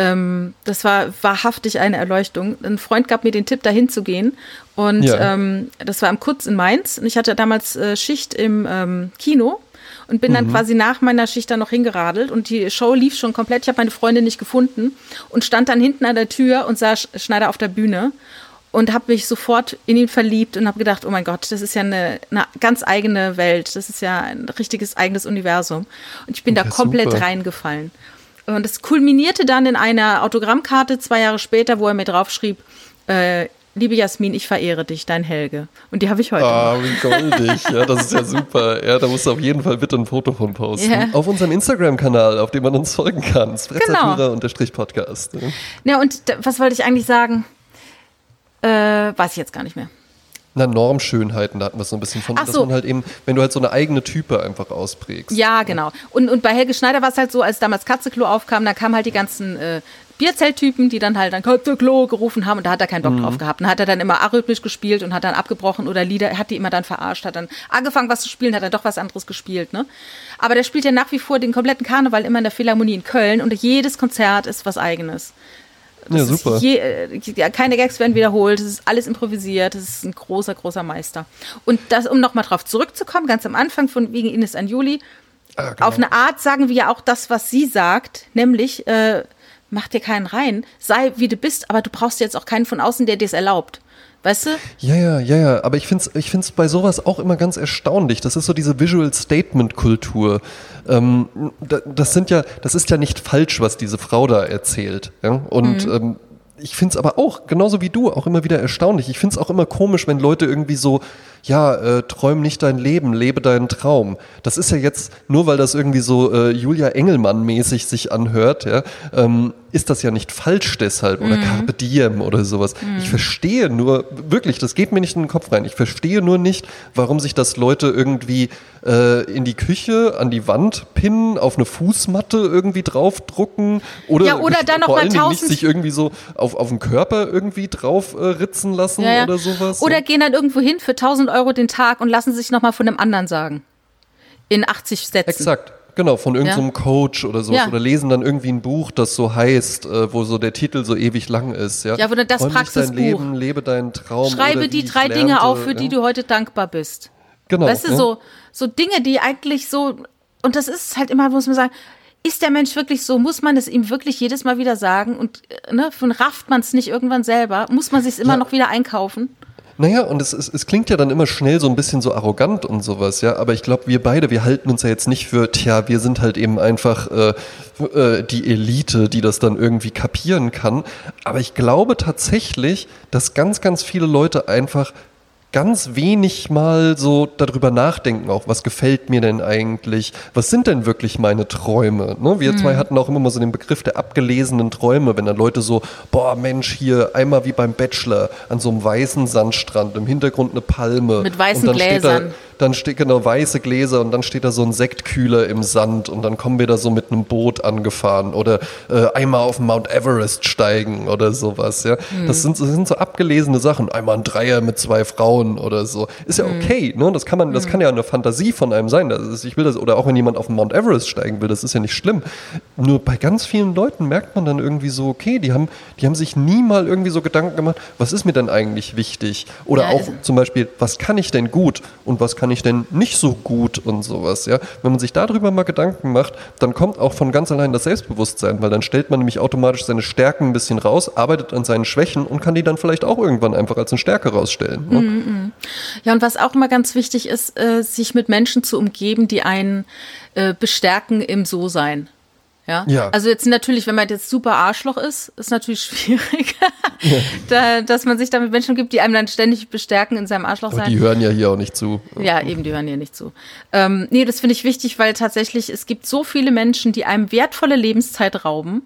Ähm, das war wahrhaftig eine Erleuchtung. Ein Freund gab mir den Tipp, dahin zu gehen. Und Ja. ähm, das war am Kutz in Mainz. Und ich hatte damals äh, Schicht im ähm, Kino und bin Mhm. dann quasi nach meiner Schicht dann noch hingeradelt. Und die Show lief schon komplett. Ich habe meine Freundin nicht gefunden und stand dann hinten an der Tür und sah Sch- Schneider auf der Bühne und habe mich sofort in ihn verliebt und habe gedacht, oh mein Gott, das ist ja eine, eine ganz eigene Welt, das ist ja ein richtiges eigenes Universum. Und ich bin da Ja, komplett super. reingefallen. Und es kulminierte dann in einer Autogrammkarte zwei Jahre später, wo er mir draufschrieb, äh, liebe Jasmin, ich verehre dich, dein Helge. Und die habe ich heute. Ah, wie goldig. Ja, das ist ja super. Ja, da musst du auf jeden Fall bitte ein Foto von posten. Ja. Auf unserem Instagram-Kanal, auf dem man uns folgen kann. Sprezzatura-podcast. ne? Ja, und was wollte ich eigentlich sagen? Äh, weiß ich jetzt gar nicht mehr. Na, Normschönheiten, da hatten wir so ein bisschen von, Ach dass so. man halt eben, wenn du halt so eine eigene Type einfach ausprägst. Ja, genau. Und, und bei Helge Schneider war es halt so, als damals Katzeklo aufkam, da kamen halt die ganzen äh, Bierzelttypen, die dann halt dann Katzeklo gerufen haben und da hat er keinen Bock drauf gehabt. Und hat er dann immer arrhythmisch gespielt und hat dann abgebrochen oder Lieder, hat die immer dann verarscht, hat dann angefangen was zu spielen, hat dann doch was anderes gespielt, ne? Aber der spielt ja nach wie vor den kompletten Karneval immer in der Philharmonie in Köln und jedes Konzert ist was eigenes. Ja, Das ist super. Je, äh, ja, keine Gags werden wiederholt, es ist alles improvisiert, es ist ein großer, großer Meister. Und das, um nochmal drauf zurückzukommen, ganz am Anfang von wegen Ines Anjuli, Ah, genau. auf eine Art sagen wir ja auch das, was sie sagt, nämlich, äh, mach dir keinen rein, sei wie du bist, aber du brauchst jetzt auch keinen von außen, der dir es erlaubt. Weißt du? Ja, ja, ja, ja. Aber ich finde es ich find's bei sowas auch immer ganz erstaunlich. Das ist so diese Visual Statement Kultur. Ähm, da- das sind ja, das ist ja nicht falsch, was diese Frau da erzählt. Ja? Und ähm, ich finde es aber auch, genauso wie du, auch immer wieder erstaunlich. Ich finde es auch immer komisch, wenn Leute irgendwie so, ja, äh, träum nicht dein Leben, lebe deinen Traum. Das ist ja jetzt, nur weil das irgendwie so äh, Julia Engelmann-mäßig sich anhört, ja, ähm, ist das ja nicht falsch deshalb oder mhm. Carpe Diem oder sowas. Mhm. Ich verstehe nur, wirklich, das geht mir nicht in den Kopf rein, ich verstehe nur nicht, warum sich das Leute irgendwie äh, in die Küche, an die Wand pinnen, auf eine Fußmatte irgendwie draufdrucken oder, ja, oder dann noch mal tausend nicht sich irgendwie so auf, auf den Körper irgendwie drauf äh, ritzen lassen ja, ja. oder sowas. Oder gehen dann irgendwo hin für 1000 Euro den Tag und lassen sich nochmal von einem anderen sagen. In 80 Sätzen. Exakt. Genau, von irgendeinem ja. Coach oder so. Ja. Oder lesen dann irgendwie ein Buch, das so heißt, äh, wo so der Titel so ewig lang ist. Ja, ja das Freund Praxisbuch. dein Leben, lebe deinen Traum. Schreibe die drei Dinge auf, für die du heute dankbar bist. Genau. Weißt du, so, so Dinge, die eigentlich so, und das ist halt immer, muss man sagen, ist der Mensch wirklich so? Muss man es ihm wirklich jedes Mal wieder sagen? Und äh, ne, von rafft man es nicht irgendwann selber? Muss man sich immer noch wieder einkaufen? Naja, und es, es, es klingt ja dann immer schnell so ein bisschen so arrogant und sowas, ja. Aber ich glaube, wir beide, wir halten uns ja jetzt nicht für, tja, wir sind halt eben einfach äh, äh, die Elite, die das dann irgendwie kapieren kann. Aber ich glaube tatsächlich, dass ganz, ganz viele Leute einfach ganz wenig mal so darüber nachdenken, auch was gefällt mir denn eigentlich, was sind denn wirklich meine Träume. Ne? Wir mhm. zwei hatten auch immer mal so den Begriff der abgelesenen Träume, wenn dann Leute so, boah Mensch, hier einmal wie beim Bachelor an so einem weißen Sandstrand, im Hintergrund eine Palme. Mit weißen Gläsern dann steht genau weiße Gläser und dann steht da so ein Sektkühler im Sand und dann kommen wir da so mit einem Boot angefahren oder äh, einmal auf Mount Everest steigen oder sowas. Ja, mhm. das, sind, das sind so abgelesene Sachen. Einmal ein Dreier mit zwei Frauen oder so. Ist ja hm. okay, ne? Das kann man, das hm. kann ja eine Fantasie von einem sein. Das ist, ich will das oder auch wenn jemand auf Mount Everest steigen will, das ist ja nicht schlimm. Nur bei ganz vielen Leuten merkt man dann irgendwie so, okay, die haben, die haben sich nie mal irgendwie so Gedanken gemacht, was ist mir denn eigentlich wichtig? Oder ja, auch zum Beispiel, was kann ich denn gut und was kann kann ich denn nicht so gut und sowas, ja. Wenn man sich darüber mal Gedanken macht, dann kommt auch von ganz allein das Selbstbewusstsein, weil dann stellt man nämlich automatisch seine Stärken ein bisschen raus, arbeitet an seinen Schwächen und kann die dann vielleicht auch irgendwann einfach als eine Stärke rausstellen. Ne? Mm -mm. Ja, und was auch immer ganz wichtig ist, äh, sich mit Menschen zu umgeben, die einen äh, bestärken im So-Sein. Ja? ja. Also jetzt natürlich, wenn man jetzt super Arschloch ist, ist natürlich schwierig, ja. da, dass man sich da mit Menschen gibt, die einem dann ständig bestärken in seinem Arschloch sein. Die hören ja hier auch nicht zu. Ja, eben, die hören hier nicht zu. Ähm, nee, das finde ich wichtig, weil tatsächlich es gibt so viele Menschen, die einem wertvolle Lebenszeit rauben.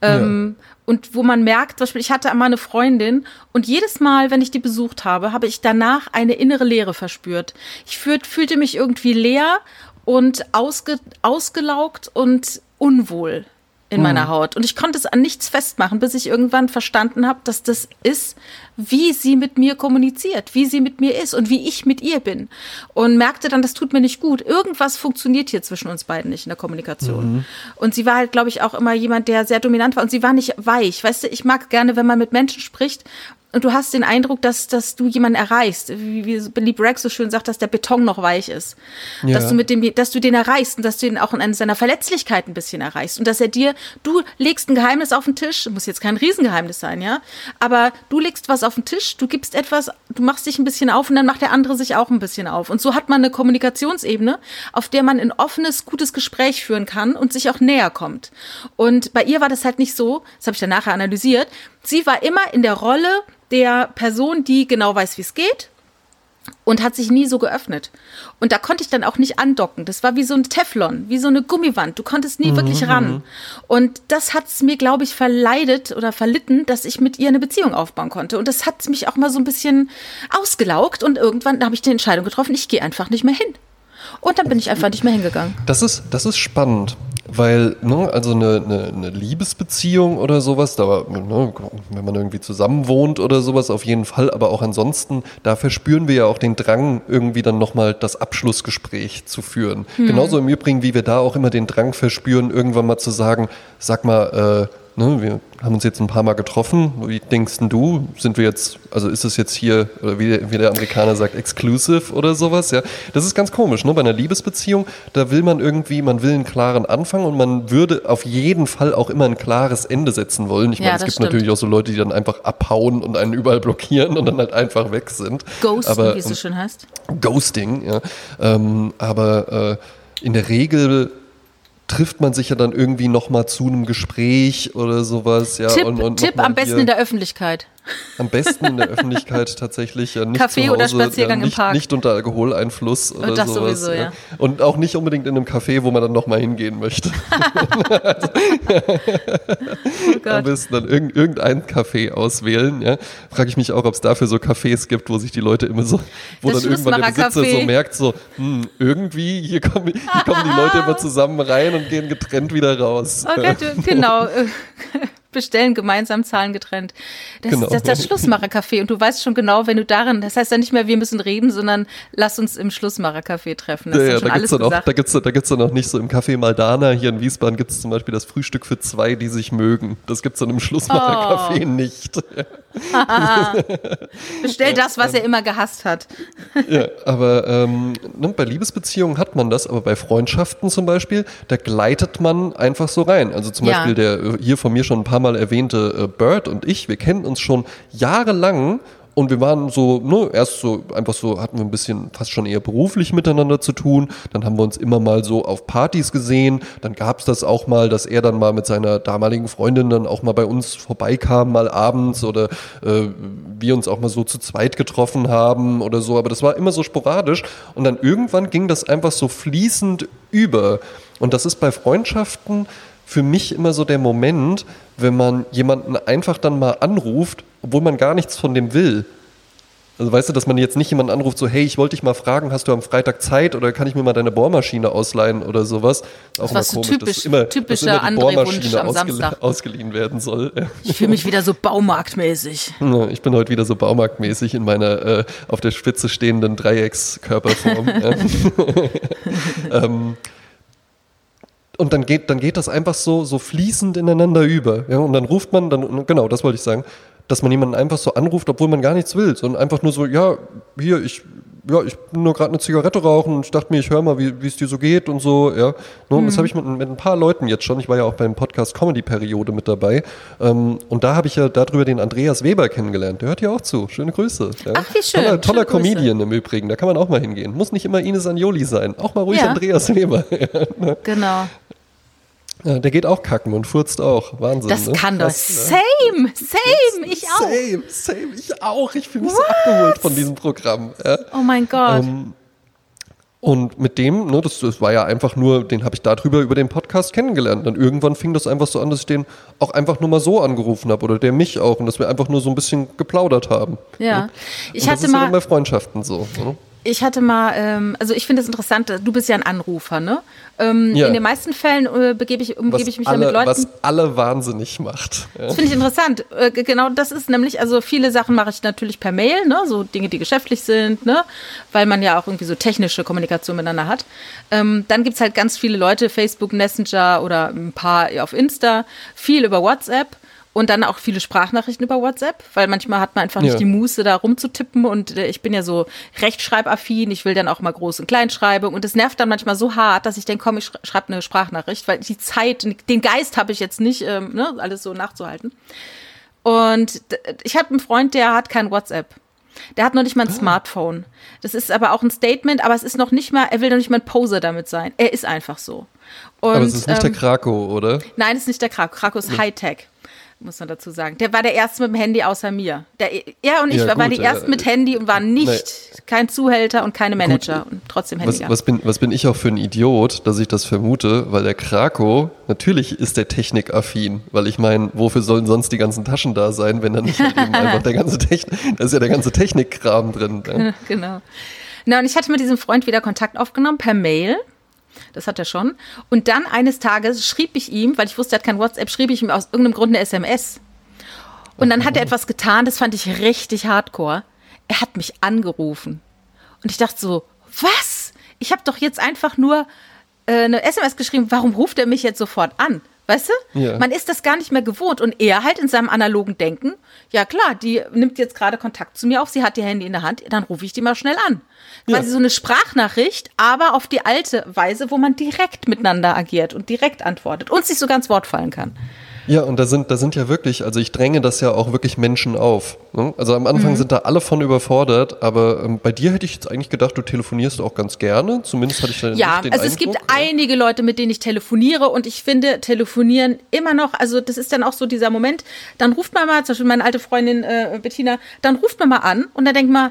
Ähm, ja. Und wo man merkt, zum Beispiel, ich hatte einmal eine Freundin und jedes Mal, wenn ich die besucht habe, habe ich danach eine innere Leere verspürt. Ich fühlte mich irgendwie leer und ausge, ausgelaugt und unwohl in meiner mhm. Haut. Und ich konnte es an nichts festmachen, bis ich irgendwann verstanden habe, dass das ist, wie sie mit mir kommuniziert, wie sie mit mir ist und wie ich mit ihr bin. Und merkte dann, das tut mir nicht gut. Irgendwas funktioniert hier zwischen uns beiden nicht in der Kommunikation. Mhm. Und sie war halt, glaube ich, auch immer jemand, der sehr dominant war. Und sie war nicht weich. Weißt du, ich mag gerne, wenn man mit Menschen spricht und du hast den Eindruck, dass, dass du jemanden erreichst, wie, wie Billy Bragg so schön sagt, dass der Beton noch weich ist. Ja. Dass du mit dem, dass du den erreichst und dass du ihn auch in seiner Verletzlichkeit ein bisschen erreichst. Und dass er dir, du legst ein Geheimnis auf den Tisch, muss jetzt kein Riesengeheimnis sein, ja. Aber du legst was auf den Tisch, du gibst etwas, du machst dich ein bisschen auf und dann macht der andere sich auch ein bisschen auf. Und so hat man eine Kommunikationsebene, auf der man ein offenes, gutes Gespräch führen kann und sich auch näher kommt. Und bei ihr war das halt nicht so, das habe ich dann nachher analysiert. Sie war immer in der Rolle, der Person, die genau weiß, wie es geht und hat sich nie so geöffnet. Und da konnte ich dann auch nicht andocken. Das war wie so ein Teflon, wie so eine Gummiwand. Du konntest nie mhm. wirklich ran. Mhm. Und das hat es mir, glaube ich, verleidet oder verlitten, dass ich mit ihr eine Beziehung aufbauen konnte. Und das hat mich auch mal so ein bisschen ausgelaugt. Und irgendwann habe ich die Entscheidung getroffen, ich gehe einfach nicht mehr hin. Und dann bin ich einfach nicht mehr hingegangen. Das ist, das ist spannend. Weil, ne, also eine, eine, eine Liebesbeziehung oder sowas, da, ne, wenn man irgendwie zusammen wohnt oder sowas, auf jeden Fall, aber auch ansonsten, da verspüren wir ja auch den Drang, irgendwie dann nochmal das Abschlussgespräch zu führen. Hm. Genauso im Übrigen, wie wir da auch immer den Drang verspüren, irgendwann mal zu sagen, sag mal, äh, ne, wir haben uns jetzt ein paar Mal getroffen. Wie denkst du? Sind wir jetzt, also ist es jetzt hier, wie, wie, der Amerikaner sagt, exclusive oder sowas? Ja, das ist ganz komisch. Ne? Bei einer Liebesbeziehung, da will man irgendwie, man will einen klaren Anfang und man würde auf jeden Fall auch immer ein klares Ende setzen wollen. Ich meine, ja, es gibt stimmt. natürlich auch so Leute, die dann einfach abhauen und einen überall blockieren und dann halt einfach weg sind. Ghosting, aber, wie es so schön heißt. Ghosting, ja. Ähm, aber äh, in der Regel trifft man sich ja dann irgendwie nochmal zu einem Gespräch oder sowas. Ja, Tipp, und, und Tipp am besten in der Öffentlichkeit. Am besten in der Öffentlichkeit tatsächlich ja nicht Café zu Hause, oder Spaziergang ja, im nicht, Park. nicht unter Alkoholeinfluss oder Das sowas. sowieso, ja. Und auch nicht unbedingt in einem Café, wo man dann nochmal hingehen möchte. Oh Am besten dann irgend, irgendein Café auswählen. Ja. Frage ich mich auch, ob es dafür so Cafés gibt, wo sich die Leute immer so, wo Das dann irgendwann der Besitzer so merkt, so, hm, irgendwie, hier kommen, hier kommen die Leute immer zusammen rein und gehen getrennt wieder raus. Oh Gott, genau. Bestellen gemeinsam, zahlen getrennt. Das Genau. ist das, das Schlussmacher-Café. Und du weißt schon genau, wenn du darin, das heißt dann nicht mehr, wir müssen reden, sondern lass uns im Schlussmacher-Café treffen. Das Ja, ist ja, ja da alles gibt's dann auch, da gibt's, da gibt's dann auch nicht so im Café Maldana hier in Wiesbaden gibt's zum Beispiel das Frühstück für zwei, die sich mögen. Das gibt's dann im Schlussmacher-Café Oh. nicht. Bestell das, was er immer gehasst hat. Ja, aber ähm, ne, bei Liebesbeziehungen hat man das, aber bei Freundschaften zum Beispiel, da gleitet man einfach so rein. Also zum Ja. Beispiel der äh, hier von mir schon ein paar Mal erwähnte äh, Bird und ich, wir kennen uns schon jahrelang und wir waren so, ne, erst so einfach so, hatten wir ein bisschen fast schon eher beruflich miteinander zu tun. Dann haben wir uns immer mal so auf Partys gesehen. Dann gab's das auch mal, dass er dann mal mit seiner damaligen Freundin dann auch mal bei uns vorbeikam, mal abends oder äh, wir uns auch mal so zu zweit getroffen haben oder so. Aber das war immer so sporadisch. Und dann irgendwann ging das einfach so fließend über. Und das ist bei Freundschaften für mich immer so der Moment, wenn man jemanden einfach dann mal anruft, obwohl man gar nichts von dem will. Also weißt du, dass man jetzt nicht jemanden anruft, so, hey, ich wollte dich mal fragen, hast du am Freitag Zeit oder kann ich mir mal deine Bohrmaschine ausleihen oder sowas? Auch war so typisch- dass immer, typischer dass immer Bohrmaschine am ausgel Samstag. ausgeliehen werden soll. Ich fühle mich wieder so baumarktmäßig. Ich bin heute wieder so baumarktmäßig in meiner äh, auf der Spitze stehenden Dreieckskörperform. ähm, und dann geht, dann geht das einfach so, so fließend ineinander über. Ja? Und dann ruft man, dann, genau, das wollte ich sagen, dass man jemanden einfach so anruft, obwohl man gar nichts will, sondern einfach nur so, ja, hier, ich, ja, ich bin nur gerade eine Zigarette rauchen und ich dachte mir, ich höre mal, wie es dir so geht und so, ja. Ne, und das habe ich mit, mit ein paar Leuten jetzt schon. Ich war ja auch beim Podcast Comedy Periode mit dabei. Ähm, und da habe ich ja darüber den Andreas Weber kennengelernt. Der hört hier auch zu. Schöne Grüße. Ja. Ach, wie schön. Toller, toller Schöne Grüße. Comedian im Übrigen. Da kann man auch mal hingehen. Muss nicht immer Ines Anjoli sein. Auch mal ruhig Ja. Andreas Weber. Genau. Ja, der geht auch kacken und furzt auch. Wahnsinn. Das ne? kann doch. Ne? Same, same, ich auch. Same, same, ich auch. Ich fühle mich so abgeholt von diesem Programm. Ja. Oh mein Gott. Ähm, Und mit dem, ne, das, das war ja einfach nur, den habe ich darüber über den Podcast kennengelernt. Dann irgendwann fing das einfach so an, dass ich den auch einfach nur mal so angerufen habe oder der mich auch und dass wir einfach nur so ein bisschen geplaudert haben. Ja. Ne? Ich und das hatte ist ja mal- dann bei Freundschaften so. Ne? Ich hatte mal, ähm, also ich finde es interessant, du bist ja ein Anrufer, ne? Ähm, Ja. In den meisten Fällen äh, begebe ich, umgebe ich mich ja alle, mit Leuten. was alle wahnsinnig macht. Ja. Das finde ich interessant. Äh, genau, das ist nämlich, also viele Sachen mache ich natürlich per Mail, ne, so Dinge, die geschäftlich sind, ne, weil man ja auch irgendwie so technische Kommunikation miteinander hat. Ähm, dann gibt's halt ganz viele Leute, Facebook, Messenger oder ein paar auf Insta, viel über WhatsApp und dann auch viele Sprachnachrichten über WhatsApp, weil manchmal hat man einfach Ja. nicht die Muße, da rumzutippen und äh, ich bin ja so rechtschreibaffin, ich will dann auch mal Groß- und Kleinschreibung und es nervt dann manchmal so hart, dass ich denke, komm, ich sch schreibe eine Sprachnachricht, weil die Zeit, den Geist habe ich jetzt nicht, ähm, ne, alles so nachzuhalten. Und ich habe einen Freund, der hat kein WhatsApp. Der hat noch nicht mal ein Smartphone. Das ist aber auch ein Statement, aber es ist noch nicht mal, er will noch nicht mal ein Poser damit sein. Er ist einfach so. Und, Aber es ist nicht ähm, der Krakow, oder? Nein, es ist nicht der Krakow. Krakow ist Hightech, muss man dazu sagen. Der war der Erste mit dem Handy außer mir. Der, er und ich Ja, waren gut, die äh, Ersten mit Handy und waren nicht, kein Zuhälter und keine Manager und trotzdem Handy Was, was, bin, was bin ich auch für ein Idiot, dass ich das vermute, weil der Krakow, natürlich ist der technikaffin, weil ich meine, wofür sollen sonst die ganzen Taschen da sein, wenn da nicht halt eben einfach der ganze Technik, da ist ja der ganze Technikkram drin. Ja. genau. Na, und ich hatte mit diesem Freund wieder Kontakt aufgenommen per Mail. Das hat er schon. Und dann eines Tages schrieb ich ihm, weil ich wusste, er hat kein WhatsApp, schrieb ich ihm aus irgendeinem Grund eine SMS. Und dann hat er etwas getan, das fand ich richtig hardcore. Er hat mich angerufen. Und ich dachte so, was? Ich habe doch jetzt einfach nur äh, eine SMS geschrieben, warum ruft er mich jetzt sofort an? Weißt du? Ja. Man ist das gar nicht mehr gewohnt. Und er halt in seinem analogen Denken, ja klar, die nimmt jetzt gerade Kontakt zu mir auf, sie hat ihr Handy in der Hand, dann rufe ich die mal schnell an. Quasi Ja. so eine Sprachnachricht, aber auf die alte Weise, wo man direkt miteinander agiert und direkt antwortet und sich sogar ins Wort fallen kann. Ja, und da sind, da sind ja wirklich, also ich dränge das ja auch wirklich Menschen auf. Ne? Also am Anfang mhm. sind da alle von überfordert, aber ähm, bei dir hätte ich jetzt eigentlich gedacht, du telefonierst auch ganz gerne. Zumindest hatte ich da ja, den also Eindruck. es gibt einige Leute, mit denen ich telefoniere und ich finde telefonieren immer noch, also das ist dann auch so dieser Moment, dann ruft man mal, zum Beispiel meine alte Freundin äh, Bettina, dann ruft man mal an und dann denkt man,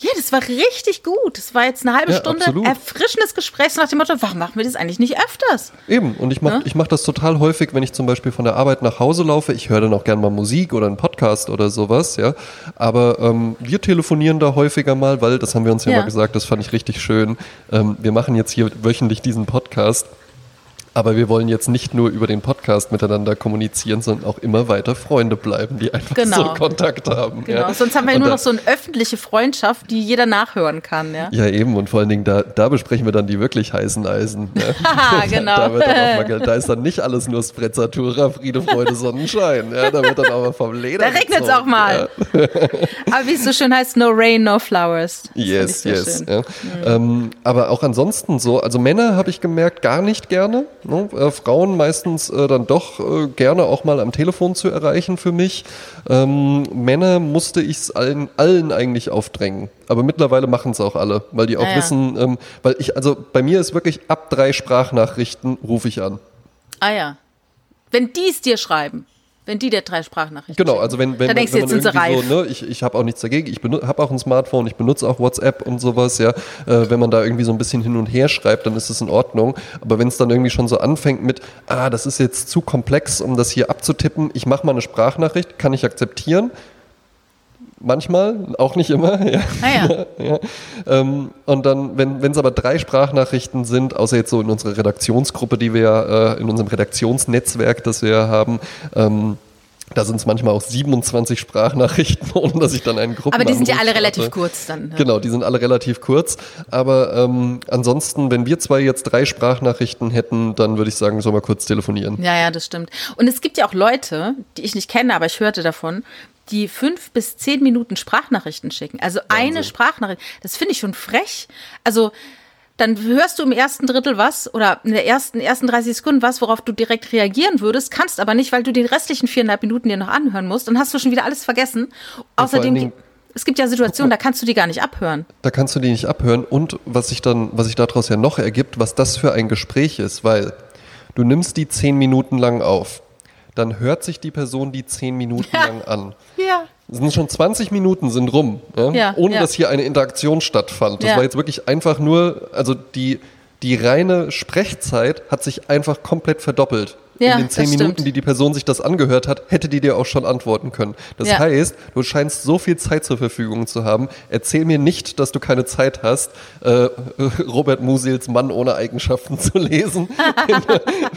ja, das war richtig gut. Das war jetzt eine halbe ja, Stunde absolut. erfrischendes Gespräch nach dem Motto, warum machen wir das eigentlich nicht öfters? Eben, und ich mache ja? mach das total häufig, wenn ich zum Beispiel von der Arbeit nach Hause laufe. Ich höre dann auch gerne mal Musik oder einen Podcast oder sowas, ja. Aber ähm, wir telefonieren da häufiger mal, weil, das haben wir uns ja, ja. mal gesagt, das fand ich richtig schön. Ähm, wir machen jetzt hier wöchentlich diesen Podcast. Aber wir wollen jetzt nicht nur über den Podcast miteinander kommunizieren, sondern auch immer weiter Freunde bleiben, die einfach genau. so Kontakt haben. Genau, ja. sonst haben wir ja nur noch so eine öffentliche Freundschaft, die jeder nachhören kann. Ja, ja eben, und vor allen Dingen, da, da besprechen wir dann die wirklich heißen Eisen. Ja. genau. da, wird dann auch mal, da ist dann nicht alles nur Sprezzatura, Friede, Freude, Sonnenschein. Ja, da wird dann aber vom Leder. Da regnet es auch mal. Aber wie es so schön heißt, no rain, no flowers. Das yes, yes. Ja. Mhm. Ähm, aber auch ansonsten so, also Männer habe ich gemerkt, gar nicht gerne. Ne? Äh, Frauen meistens äh, dann doch äh, gerne auch mal am Telefon zu erreichen für mich. Ähm, Männer musste ich es allen, allen eigentlich aufdrängen. Aber mittlerweile machen es auch alle, weil die auch ah, ja. wissen, ähm, weil ich, also bei mir ist wirklich ab drei Sprachnachrichten rufe ich an. Ah ja. Wenn die es dir schreiben. Wenn die der drei Sprachnachrichten Genau, also wenn, wenn, dann denkst wenn man jetzt sind sie reif. so, ne, ich, ich habe auch nichts dagegen, ich habe auch ein Smartphone, ich benutze auch WhatsApp und sowas, ja. Äh, wenn man da irgendwie so ein bisschen hin und her schreibt, dann ist es in Ordnung. Aber wenn es dann irgendwie schon so anfängt mit, ah, das ist jetzt zu komplex, um das hier abzutippen, ich mache mal eine Sprachnachricht, kann ich akzeptieren. Manchmal, auch nicht immer. Ja. Ah, ja. ja. Ähm, und dann, wenn es aber drei Sprachnachrichten sind, außer jetzt so in unserer Redaktionsgruppe, die wir äh, in unserem Redaktionsnetzwerk, das wir haben, ähm, da sind es manchmal auch 27 Sprachnachrichten, ohne dass ich dann einen Gruppen Aber die sind ja alle relativ kurz dann. Ne? Genau, die sind alle relativ kurz. Aber ähm, ansonsten, wenn wir zwei jetzt drei Sprachnachrichten hätten, dann würde ich sagen, sollen wir kurz telefonieren. Ja, ja, das stimmt. Und es gibt ja auch Leute, die ich nicht kenne, aber ich hörte davon, die fünf bis zehn Minuten Sprachnachrichten schicken. Also Wahnsinn. eine Sprachnachricht. Das finde ich schon frech. Also dann hörst du im ersten Drittel was oder in der ersten, ersten 30 Sekunden was, worauf du direkt reagieren würdest, kannst aber nicht, weil du die restlichen viereinhalb Minuten dir noch anhören musst. Dann hast du schon wieder alles vergessen. Außerdem, es gibt ja Situationen, da kannst du die gar nicht abhören. Da kannst du die nicht abhören. Und was sich dann, was sich daraus ja noch ergibt, was das für ein Gespräch ist, weil du nimmst die zehn Minuten lang auf dann hört sich die Person die zehn Minuten ja. lang an. Ja. Sind schon 20 Minuten sind rum, ja? Ja, ohne dass hier eine Interaktion stattfand. Das war jetzt wirklich einfach nur, also die, die reine Sprechzeit hat sich einfach komplett verdoppelt ja, in den zehn Minuten, stimmt. die die Person sich das angehört hat, hätte die dir auch schon antworten können. Das ja. heißt, du scheinst so viel Zeit zur Verfügung zu haben. Erzähl mir nicht, dass du keine Zeit hast, äh, Robert Musils Mann ohne Eigenschaften zu lesen. wenn,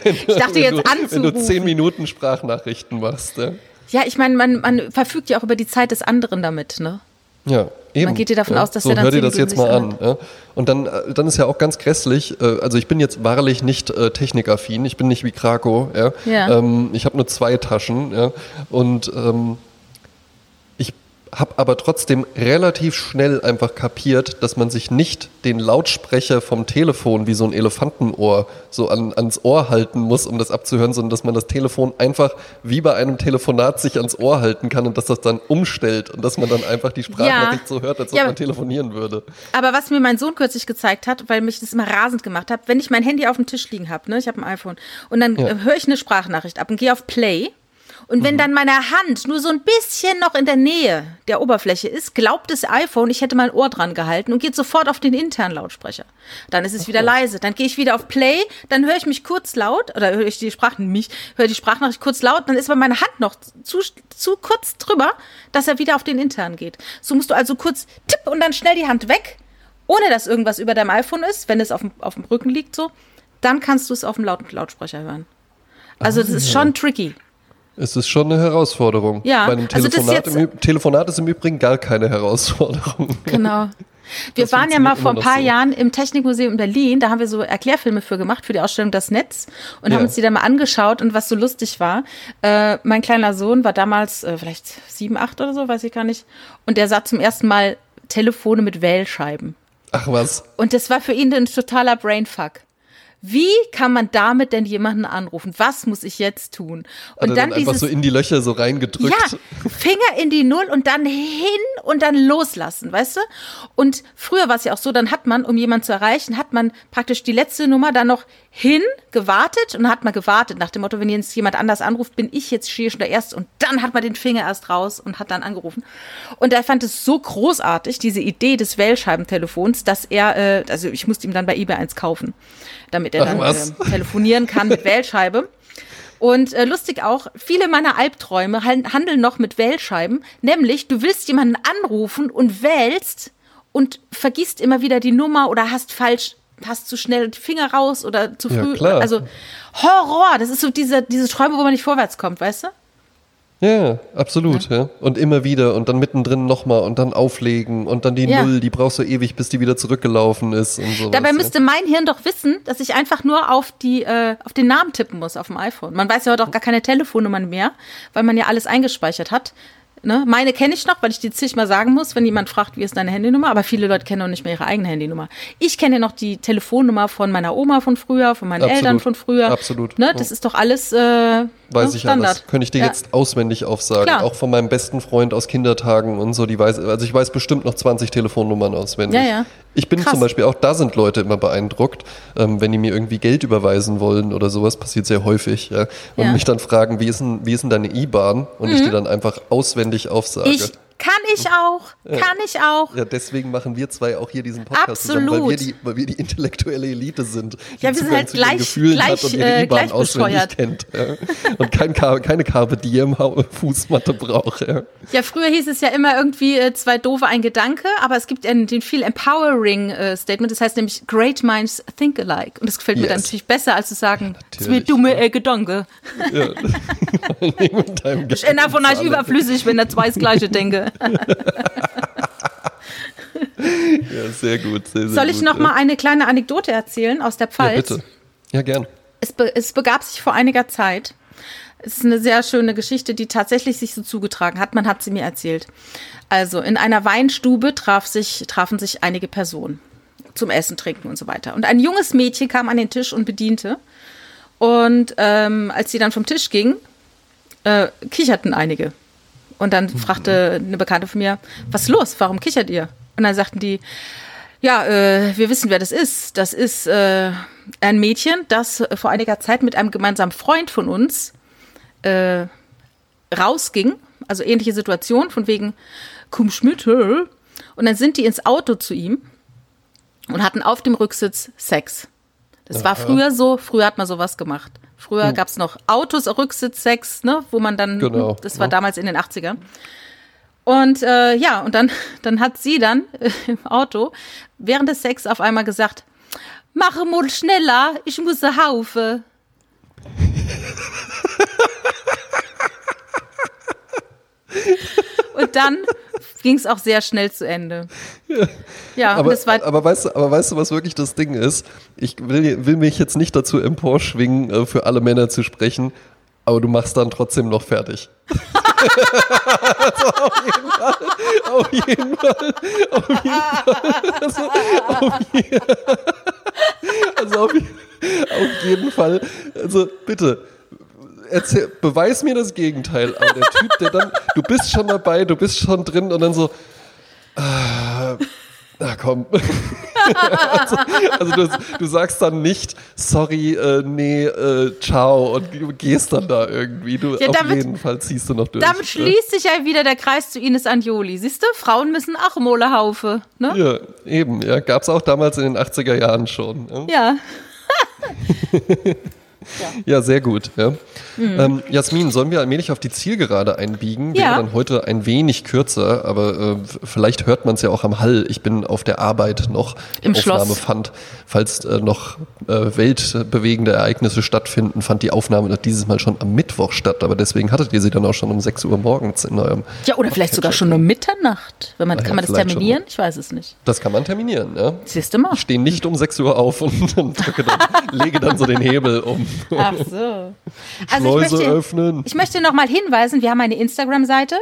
wenn, ich dachte jetzt du, anzurufen. Wenn du zehn Minuten Sprachnachrichten machst. Ja, ja ich meine, man, man verfügt ja auch über die Zeit des anderen damit, ne? Ja, eben. Man geht dir davon ja, aus, dass so, er dann hör dir das jetzt mal an. Ja. Und dann, äh, dann ist ja auch ganz grässlich, äh, also ich bin jetzt wahrlich nicht äh, technikaffin, ich bin nicht wie Krako, ja. ja. Ähm, ich habe nur zwei Taschen, ja. Und ähm, habe aber trotzdem relativ schnell einfach kapiert, dass man sich nicht den Lautsprecher vom Telefon wie so ein Elefantenohr so an, ans Ohr halten muss, um das abzuhören, sondern dass man das Telefon einfach wie bei einem Telefonat sich ans Ohr halten kann und dass das dann umstellt und dass man dann einfach die Sprachnachricht ja. so hört, als ob ja, man telefonieren würde. Aber was mir mein Sohn kürzlich gezeigt hat, weil mich das immer rasend gemacht hat, wenn ich mein Handy auf dem Tisch liegen habe, ne, ich habe ein iPhone, und dann ja. höre ich eine Sprachnachricht ab und gehe auf Play und wenn mhm. dann meine Hand nur so ein bisschen noch in der Nähe der Oberfläche ist, glaubt das iPhone, ich hätte mein Ohr dran gehalten und geht sofort auf den internen Lautsprecher. Dann ist es okay. wieder leise. Dann gehe ich wieder auf Play, dann höre ich mich kurz laut, oder höre ich die Sprachen mich, höre die Sprachnachricht kurz laut, dann ist aber meine Hand noch zu, zu kurz drüber, dass er wieder auf den internen geht. So musst du also kurz tipp und dann schnell die Hand weg, ohne dass irgendwas über deinem iPhone ist, wenn es auf dem, auf dem Rücken liegt so. Dann kannst du es auf dem lauten Lautsprecher hören. Also das ist schon tricky. Es ist schon eine Herausforderung. Ja, Bei einem Telefonat, also im, Telefonat ist im Übrigen gar keine Herausforderung. Genau. Wir das waren ja mal vor ein paar so. Jahren im Technikmuseum in Berlin, da haben wir so Erklärfilme für gemacht, für die Ausstellung Das Netz und ja. haben uns die da mal angeschaut und was so lustig war, äh, mein kleiner Sohn war damals äh, vielleicht sieben, acht oder so, weiß ich gar nicht, und der sah zum ersten Mal Telefone mit Wählscheiben. Ach was. Und das war für ihn ein totaler Brainfuck wie kann man damit denn jemanden anrufen? Was muss ich jetzt tun? Und dann, dann einfach so in die Löcher so reingedrückt. Ja, Finger in die Null und dann hin und dann loslassen, weißt du? Und früher war es ja auch so, dann hat man, um jemanden zu erreichen, hat man praktisch die letzte Nummer dann noch hin gewartet und hat mal gewartet nach dem Motto, wenn jetzt jemand anders anruft, bin ich jetzt hier schon der Erste und dann hat man den Finger erst raus und hat dann angerufen. Und er fand es so großartig, diese Idee des Wählscheibentelefons, dass er, äh, also ich musste ihm dann bei eBay eins kaufen damit er dann äh, telefonieren kann mit Wählscheibe. Und äh, lustig auch, viele meiner Albträume handeln noch mit Wählscheiben, nämlich du willst jemanden anrufen und wählst und vergisst immer wieder die Nummer oder hast falsch, hast zu schnell die Finger raus oder zu früh. Ja, also Horror, das ist so diese, diese Träume, wo man nicht vorwärts kommt, weißt du? Ja, absolut. Ja. ja. Und immer wieder und dann mittendrin nochmal und dann auflegen und dann die ja. Null, die brauchst du ewig, bis die wieder zurückgelaufen ist und so. Dabei müsste ja. mein Hirn doch wissen, dass ich einfach nur auf, die, äh, auf den Namen tippen muss auf dem iPhone. Man weiß ja heute auch gar keine Telefonnummern mehr, weil man ja alles eingespeichert hat. Ne? Meine kenne ich noch, weil ich die zigmal sagen muss, wenn jemand fragt, wie ist deine Handynummer. Aber viele Leute kennen auch nicht mehr ihre eigene Handynummer. Ich kenne noch die Telefonnummer von meiner Oma von früher, von meinen Absolut. Eltern von früher. Absolut. Ne? Das ist doch alles äh, weiß ich Standard. alles. Könnte ich dir ja. jetzt auswendig aufsagen. Klar. Auch von meinem besten Freund aus Kindertagen und so. Die weiß, also ich weiß bestimmt noch 20 Telefonnummern auswendig. Ja, ja. Ich bin Krass. zum Beispiel auch, da sind Leute immer beeindruckt, ähm, wenn die mir irgendwie Geld überweisen wollen oder sowas, passiert sehr häufig, ja, und ja. mich dann fragen, wie ist denn, wie ist denn deine IBAN? Und mhm. ich dir dann einfach auswendig aufsage. Ich kann ich auch, kann ich auch. Ja, deswegen machen wir zwei auch hier diesen Podcast Absolut. zusammen, weil wir die, weil wir die intellektuelle Elite sind, die ja, wir sind halt zu gleich, Gefühlen gleich, hat und ihre äh, IBAN auswendig kennt. Ja. Und kein, keine Carpe Diem Fußmatte braucht. Ja. ja, früher hieß es ja immer irgendwie äh, zwei doofe, ein Gedanke, aber es gibt ein, den viel empowering äh, Statement, das heißt nämlich Great Minds Think Alike. Und das gefällt yes. mir dann natürlich besser, als zu sagen, zwei dumme äh, Gedanke. Ja. ich ändere von euch überflüssig, wenn er zwei das Gleiche denke ja, sehr gut. Sehr, sehr Soll ich gut, noch ja. mal eine kleine Anekdote erzählen aus der Pfalz? Ja, bitte. Ja, gern. Es, be es begab sich vor einiger Zeit. Es ist eine sehr schöne Geschichte, die tatsächlich sich so zugetragen hat. Man hat sie mir erzählt. Also in einer Weinstube traf sich, trafen sich einige Personen zum Essen, Trinken und so weiter. Und ein junges Mädchen kam an den Tisch und bediente. Und ähm, als sie dann vom Tisch ging, äh, kicherten einige. Und dann fragte eine Bekannte von mir, was ist los? Warum kichert ihr? Und dann sagten die, ja, äh, wir wissen, wer das ist. Das ist äh, ein Mädchen, das vor einiger Zeit mit einem gemeinsamen Freund von uns äh, rausging. Also ähnliche Situation, von wegen, komm Schmidt. Und dann sind die ins Auto zu ihm und hatten auf dem Rücksitz Sex. Das war früher so, früher hat man sowas gemacht. Früher hm. gab es noch Autos, Rücksitzsex, ne, wo man dann, genau, das war ja. damals in den 80ern. Und äh, ja, und dann, dann hat sie dann äh, im Auto während des Sex auf einmal gesagt, mache mal schneller, ich muss Haufe. und dann ging es auch sehr schnell zu Ende. Ja, ja aber, aber, weißt du, aber weißt du, was wirklich das Ding ist? Ich will, will mich jetzt nicht dazu emporschwingen, äh, für alle Männer zu sprechen, aber du machst dann trotzdem noch fertig. also auf jeden Fall, auf jeden Fall, auf jeden Fall, also auf, je, also auf, auf jeden Fall, also bitte, erzähl, beweis mir das Gegenteil. Aber der Typ, der dann, du bist schon dabei, du bist schon drin und dann so, ah, na komm. also, also du, du, sagst dann nicht, sorry, äh, nee, äh, ciao und gehst dann da irgendwie. Du, ja, damit, auf jeden Fall ziehst du noch durch. Damit schließt sich ja wieder der Kreis zu Ines Anjoli. Siehst du, Frauen müssen auch Molehaufe. Ne? Ja, eben. Ja, gab es auch damals in den 80er Jahren schon. Ne? Ja. ja. Ja, sehr gut. Ja. Mhm. Ähm, Jasmin, sollen wir allmählich auf die Zielgerade einbiegen? Ja. Wäre dann heute ein wenig kürzer, aber äh, vielleicht hört man es ja auch am Hall. Ich bin auf der Arbeit noch. Im Aufnahme Schloss. fand, falls äh, noch äh, weltbewegende Ereignisse stattfinden, fand die Aufnahme dieses Mal schon am Mittwoch statt. Aber deswegen hattet ihr sie dann auch schon um 6 Uhr morgens in eurem. Ja, oder vielleicht sogar schon um Mitternacht. Wenn man, kann man das terminieren? Ich weiß es nicht. Das kann man terminieren, ja. Siehst du mal. Ich stehe nicht um 6 Uhr auf und, und dann, lege dann so den Hebel um. Ach so. Also ich möchte, öffnen. Ich möchte noch mal hinweisen, wir haben eine Instagram-Seite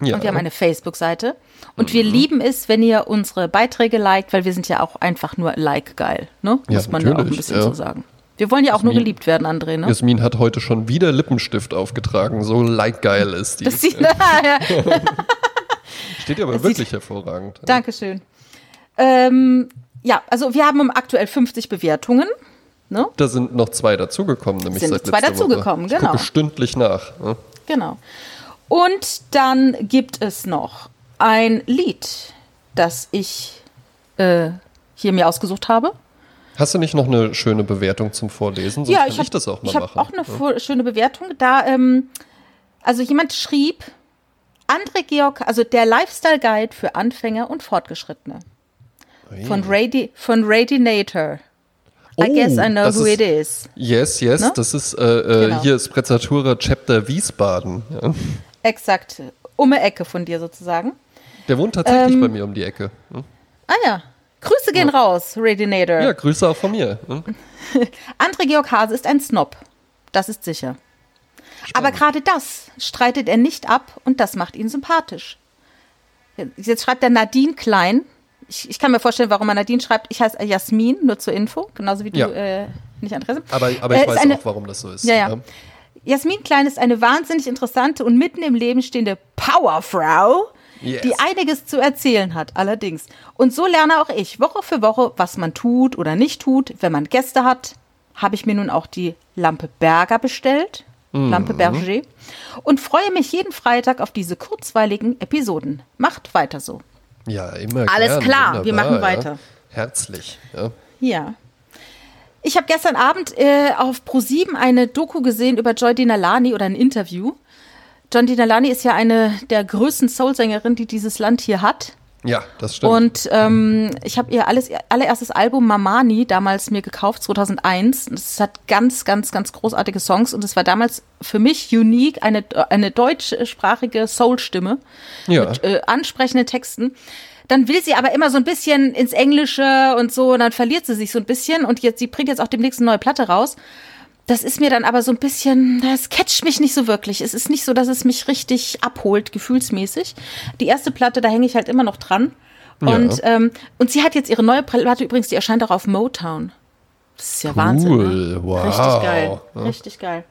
ja. und wir haben eine Facebook-Seite. Und mhm. wir lieben es, wenn ihr unsere Beiträge liked, weil wir sind ja auch einfach nur like geil. Ne? Muss ja, man ja auch ein bisschen ja. so sagen. Wir wollen ja auch nur geliebt werden, André, ne? Jasmin hat heute schon wieder Lippenstift aufgetragen. So like geil ist die. Das sieht, ja. Steht ja aber Das wirklich hervorragend. Dankeschön. Ähm, ja, also wir haben aktuell 50 Bewertungen. Ne? Da sind noch zwei dazugekommen, nämlich Sind seit zwei dazugekommen, Woche. Ich genau. gucke stündlich nach. Ne? Genau. Und dann gibt es noch ein Lied, das ich äh, hier mir ausgesucht habe. Hast du nicht noch eine schöne Bewertung zum Vorlesen? Sonst ja, kann ich ich, habe das auch mal ich hab machen. auch eine vo- schöne Bewertung. Da, ähm, also jemand schrieb, André Georg, also der Lifestyle Guide für Anfänger und Fortgeschrittene von, Radi von Radinator. I Oh, guess I know who ist- it is. Yes, yes, Ne? das ist äh, äh, Genau. hier ist Prezzatura Chapter Wiesbaden. Ja. Exakt. Um die Ecke von dir sozusagen. Der wohnt tatsächlich Ähm, bei mir um die Ecke. Hm? Ah ja. Grüße gehen raus, Radinator. Ja, Grüße auch von mir. Hm? André Georg Hase ist ein Snob. Das ist sicher. Aber gerade das streitet er nicht ab und das macht ihn sympathisch. Jetzt schreibt er Nadine Klein. Ich, ich kann mir vorstellen, warum er Nadine schreibt. Ich heiße Jasmin, nur zur Info, genauso wie du Ja. äh, nicht Andreas. Aber, aber Äh, ich ist weiß eine- auch, warum das so ist. Ja, ja. Jasmin Klein ist eine wahnsinnig interessante und mitten im Leben stehende Powerfrau, Yes. die einiges zu erzählen hat, allerdings. Und so lerne auch ich Woche für Woche, was man tut oder nicht tut. Wenn man Gäste hat, habe ich mir nun auch die Lampe Berger bestellt. Mhm. Lampe Berger. Und freue mich jeden Freitag auf diese kurzweiligen Episoden. Macht weiter so. Ja, immer Alles gern, klar, wir machen weiter. Ja. Herzlich. Ja. Ja. Ich habe gestern Abend äh, auf Pro7 eine Doku gesehen über Joy Dinalani oder ein Interview. John Dinalani ist ja eine der größten Soulsängerinnen, die dieses Land hier hat. Ja, das stimmt. Und ähm, ich habe ihr alles, ihr allererstes Album Mamani damals mir gekauft, 2001. Es hat ganz, ganz, ganz großartige Songs und es war damals für mich unique, eine, eine deutschsprachige Soul-Stimme ja. mit äh, ansprechenden Texten. Dann will sie aber immer so ein bisschen ins Englische und so, und dann verliert sie sich so ein bisschen. Und jetzt, sie bringt jetzt auch demnächst eine neue Platte raus. Das ist mir dann aber so ein bisschen, das catcht mich nicht so wirklich. Es ist nicht so, dass es mich richtig abholt, gefühlsmäßig. Die erste Platte, da hänge ich halt immer noch dran. Und, ähm, und sie hat jetzt ihre neue Platte übrigens, die erscheint auch auf Motown. Das ist ja Wahnsinn. Ne? Cool, wow. Richtig geil. Ja. Richtig geil.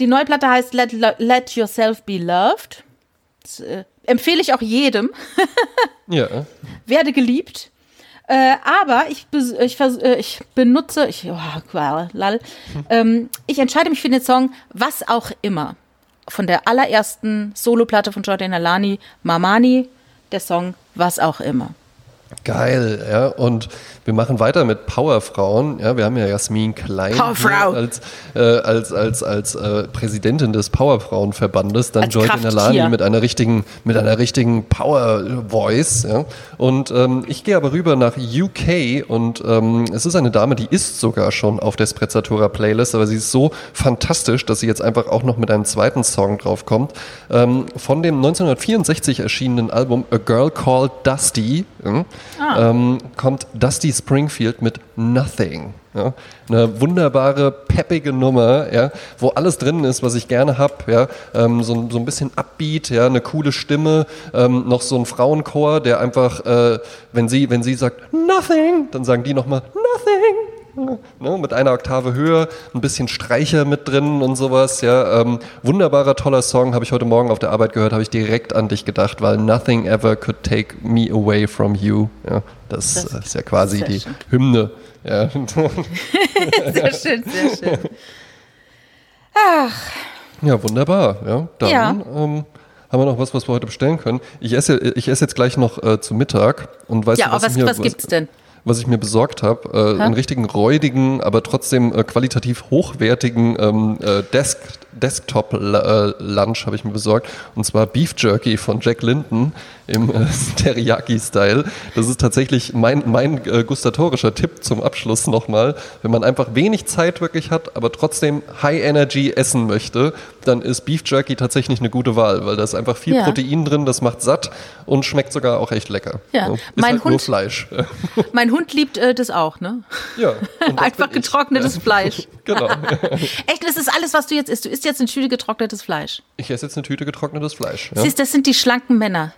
Die neue Platte heißt Let, Let Yourself Be Loved. Das, äh, empfehle ich auch jedem. Ja. Werde geliebt. Äh, aber ich, ich, äh, ich benutze, ich, oh, qual, lall, ähm, ich entscheide mich für den Song Was auch immer. Von der allerersten Soloplatte von Jordan Alani, Mamani, der Song Was auch immer. Geil, ja. Und wir machen weiter mit Powerfrauen. Ja, wir haben ja Jasmin Klein als, äh, als, als, als äh, Präsidentin des Powerfrauenverbandes, dann Als Joy. Denalani mit einer richtigen, mit einer richtigen Power Voice. Ja. Und ähm, ich gehe aber rüber nach UK und ähm, es ist eine Dame, die ist sogar schon auf der Sprezzatura Playlist, aber sie ist so fantastisch, dass sie jetzt einfach auch noch mit einem zweiten Song draufkommt. Ähm, von dem 1964 erschienenen Album A Girl Called Dusty hm, ähm, kommt Dusty Springfield mit Nothing. Ja, eine wunderbare, peppige Nummer, ja, wo alles drin ist, was ich gerne habe. Ja, ähm, so, ein- so ein bisschen Upbeat, ja, eine coole Stimme, ähm, noch so ein Frauenchor, der einfach, äh, wenn sie, wenn sie sagt Nothing, dann sagen die nochmal Nothing. Ne, mit einer Oktave höher, ein bisschen Streicher mit drin und sowas. Ja, ähm, wunderbarer, toller Song, habe ich heute Morgen auf der Arbeit gehört, habe ich direkt an dich gedacht, weil Nothing ever could take me away from you. Ja, das, Das äh, ist ja quasi die schön. Hymne. Ja. Sehr schön, sehr schön. Ja, wunderbar. Ja, dann Ja. Ähm, haben wir noch was, was wir heute bestellen können. Ich esse, ich esse jetzt gleich noch äh, zu Mittag und weißt Ja, du, aber was, ich mir, was gibt's denn? Was ich mir besorgt habe, äh, einen richtigen räudigen, aber trotzdem äh, qualitativ hochwertigen ähm, äh, Desk, Desktop-Lunch habe ich mir besorgt. Und zwar Beef Jerky von Jack Linden im äh, Teriyaki-Style. Das ist tatsächlich mein, mein äh, gustatorischer Tipp zum Abschluss nochmal. Wenn man einfach wenig Zeit wirklich hat, aber trotzdem High Energy essen möchte, dann ist Beef Jerky tatsächlich eine gute Wahl, weil da ist einfach viel Ja. Protein drin, das macht satt und schmeckt sogar auch echt lecker. Ja. Ist Mein halt nur Hund- Fleisch. Mein Hund liebt äh, das auch, ne? Ja. Einfach ich. getrocknetes Fleisch. Genau. Echt, das ist alles, was du jetzt isst. Du isst jetzt eine Tüte getrocknetes Fleisch. Ich esse jetzt eine Tüte getrocknetes Fleisch. Ja? Siehst, das sind die schlanken Männer.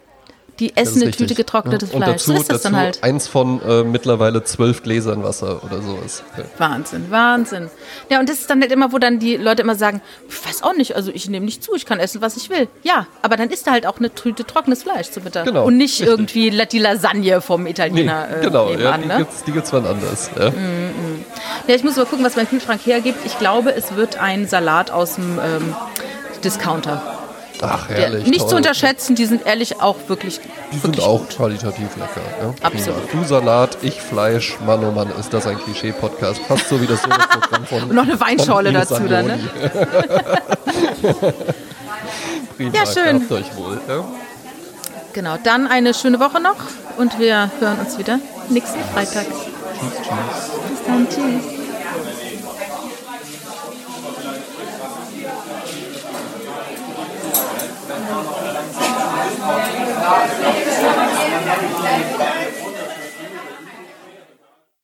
Die essen eine Tüte getrocknetes ja. Und Fleisch. dazu, so ist das dazu dann halt. eins von äh, mittlerweile zwölf Gläsern Wasser oder sowas. Ja. Wahnsinn, Wahnsinn. Ja, und das ist dann halt immer, wo dann die Leute immer sagen, ich weiß auch nicht, also ich nehme nicht zu, ich kann essen, was ich will. Ja, aber dann isst er halt auch eine Tüte trockenes Fleisch zu Mittag. Genau, und nicht richtig. irgendwie la- die Lasagne vom Nee, Italiener äh, genau, ja, nebenan, die, ne? gibt's, die gibt's wann anders. Ja. Ja, ich muss mal gucken, was mein Kühlschrank hergibt. Ich glaube, es wird ein Salat aus dem ähm, Discounter. Ach, Der, herrlich. nicht toll. zu unterschätzen, die sind ehrlich auch wirklich, Die sind wirklich auch qualitativ lecker. Ja? Absolut. Prima. Du Salat, ich Fleisch. Mann, oh Mann, ist das ein Klischee-Podcast. Fast so wie das Programm von. Und noch eine Weinschorle dazu dann, ne? Prima, Ja, schön. Euch wohl. Ja? Genau, dann eine schöne Woche noch und wir hören uns wieder nächsten Freitag. Tschüss, tschüss. Bis dann, tschüss. Thank you.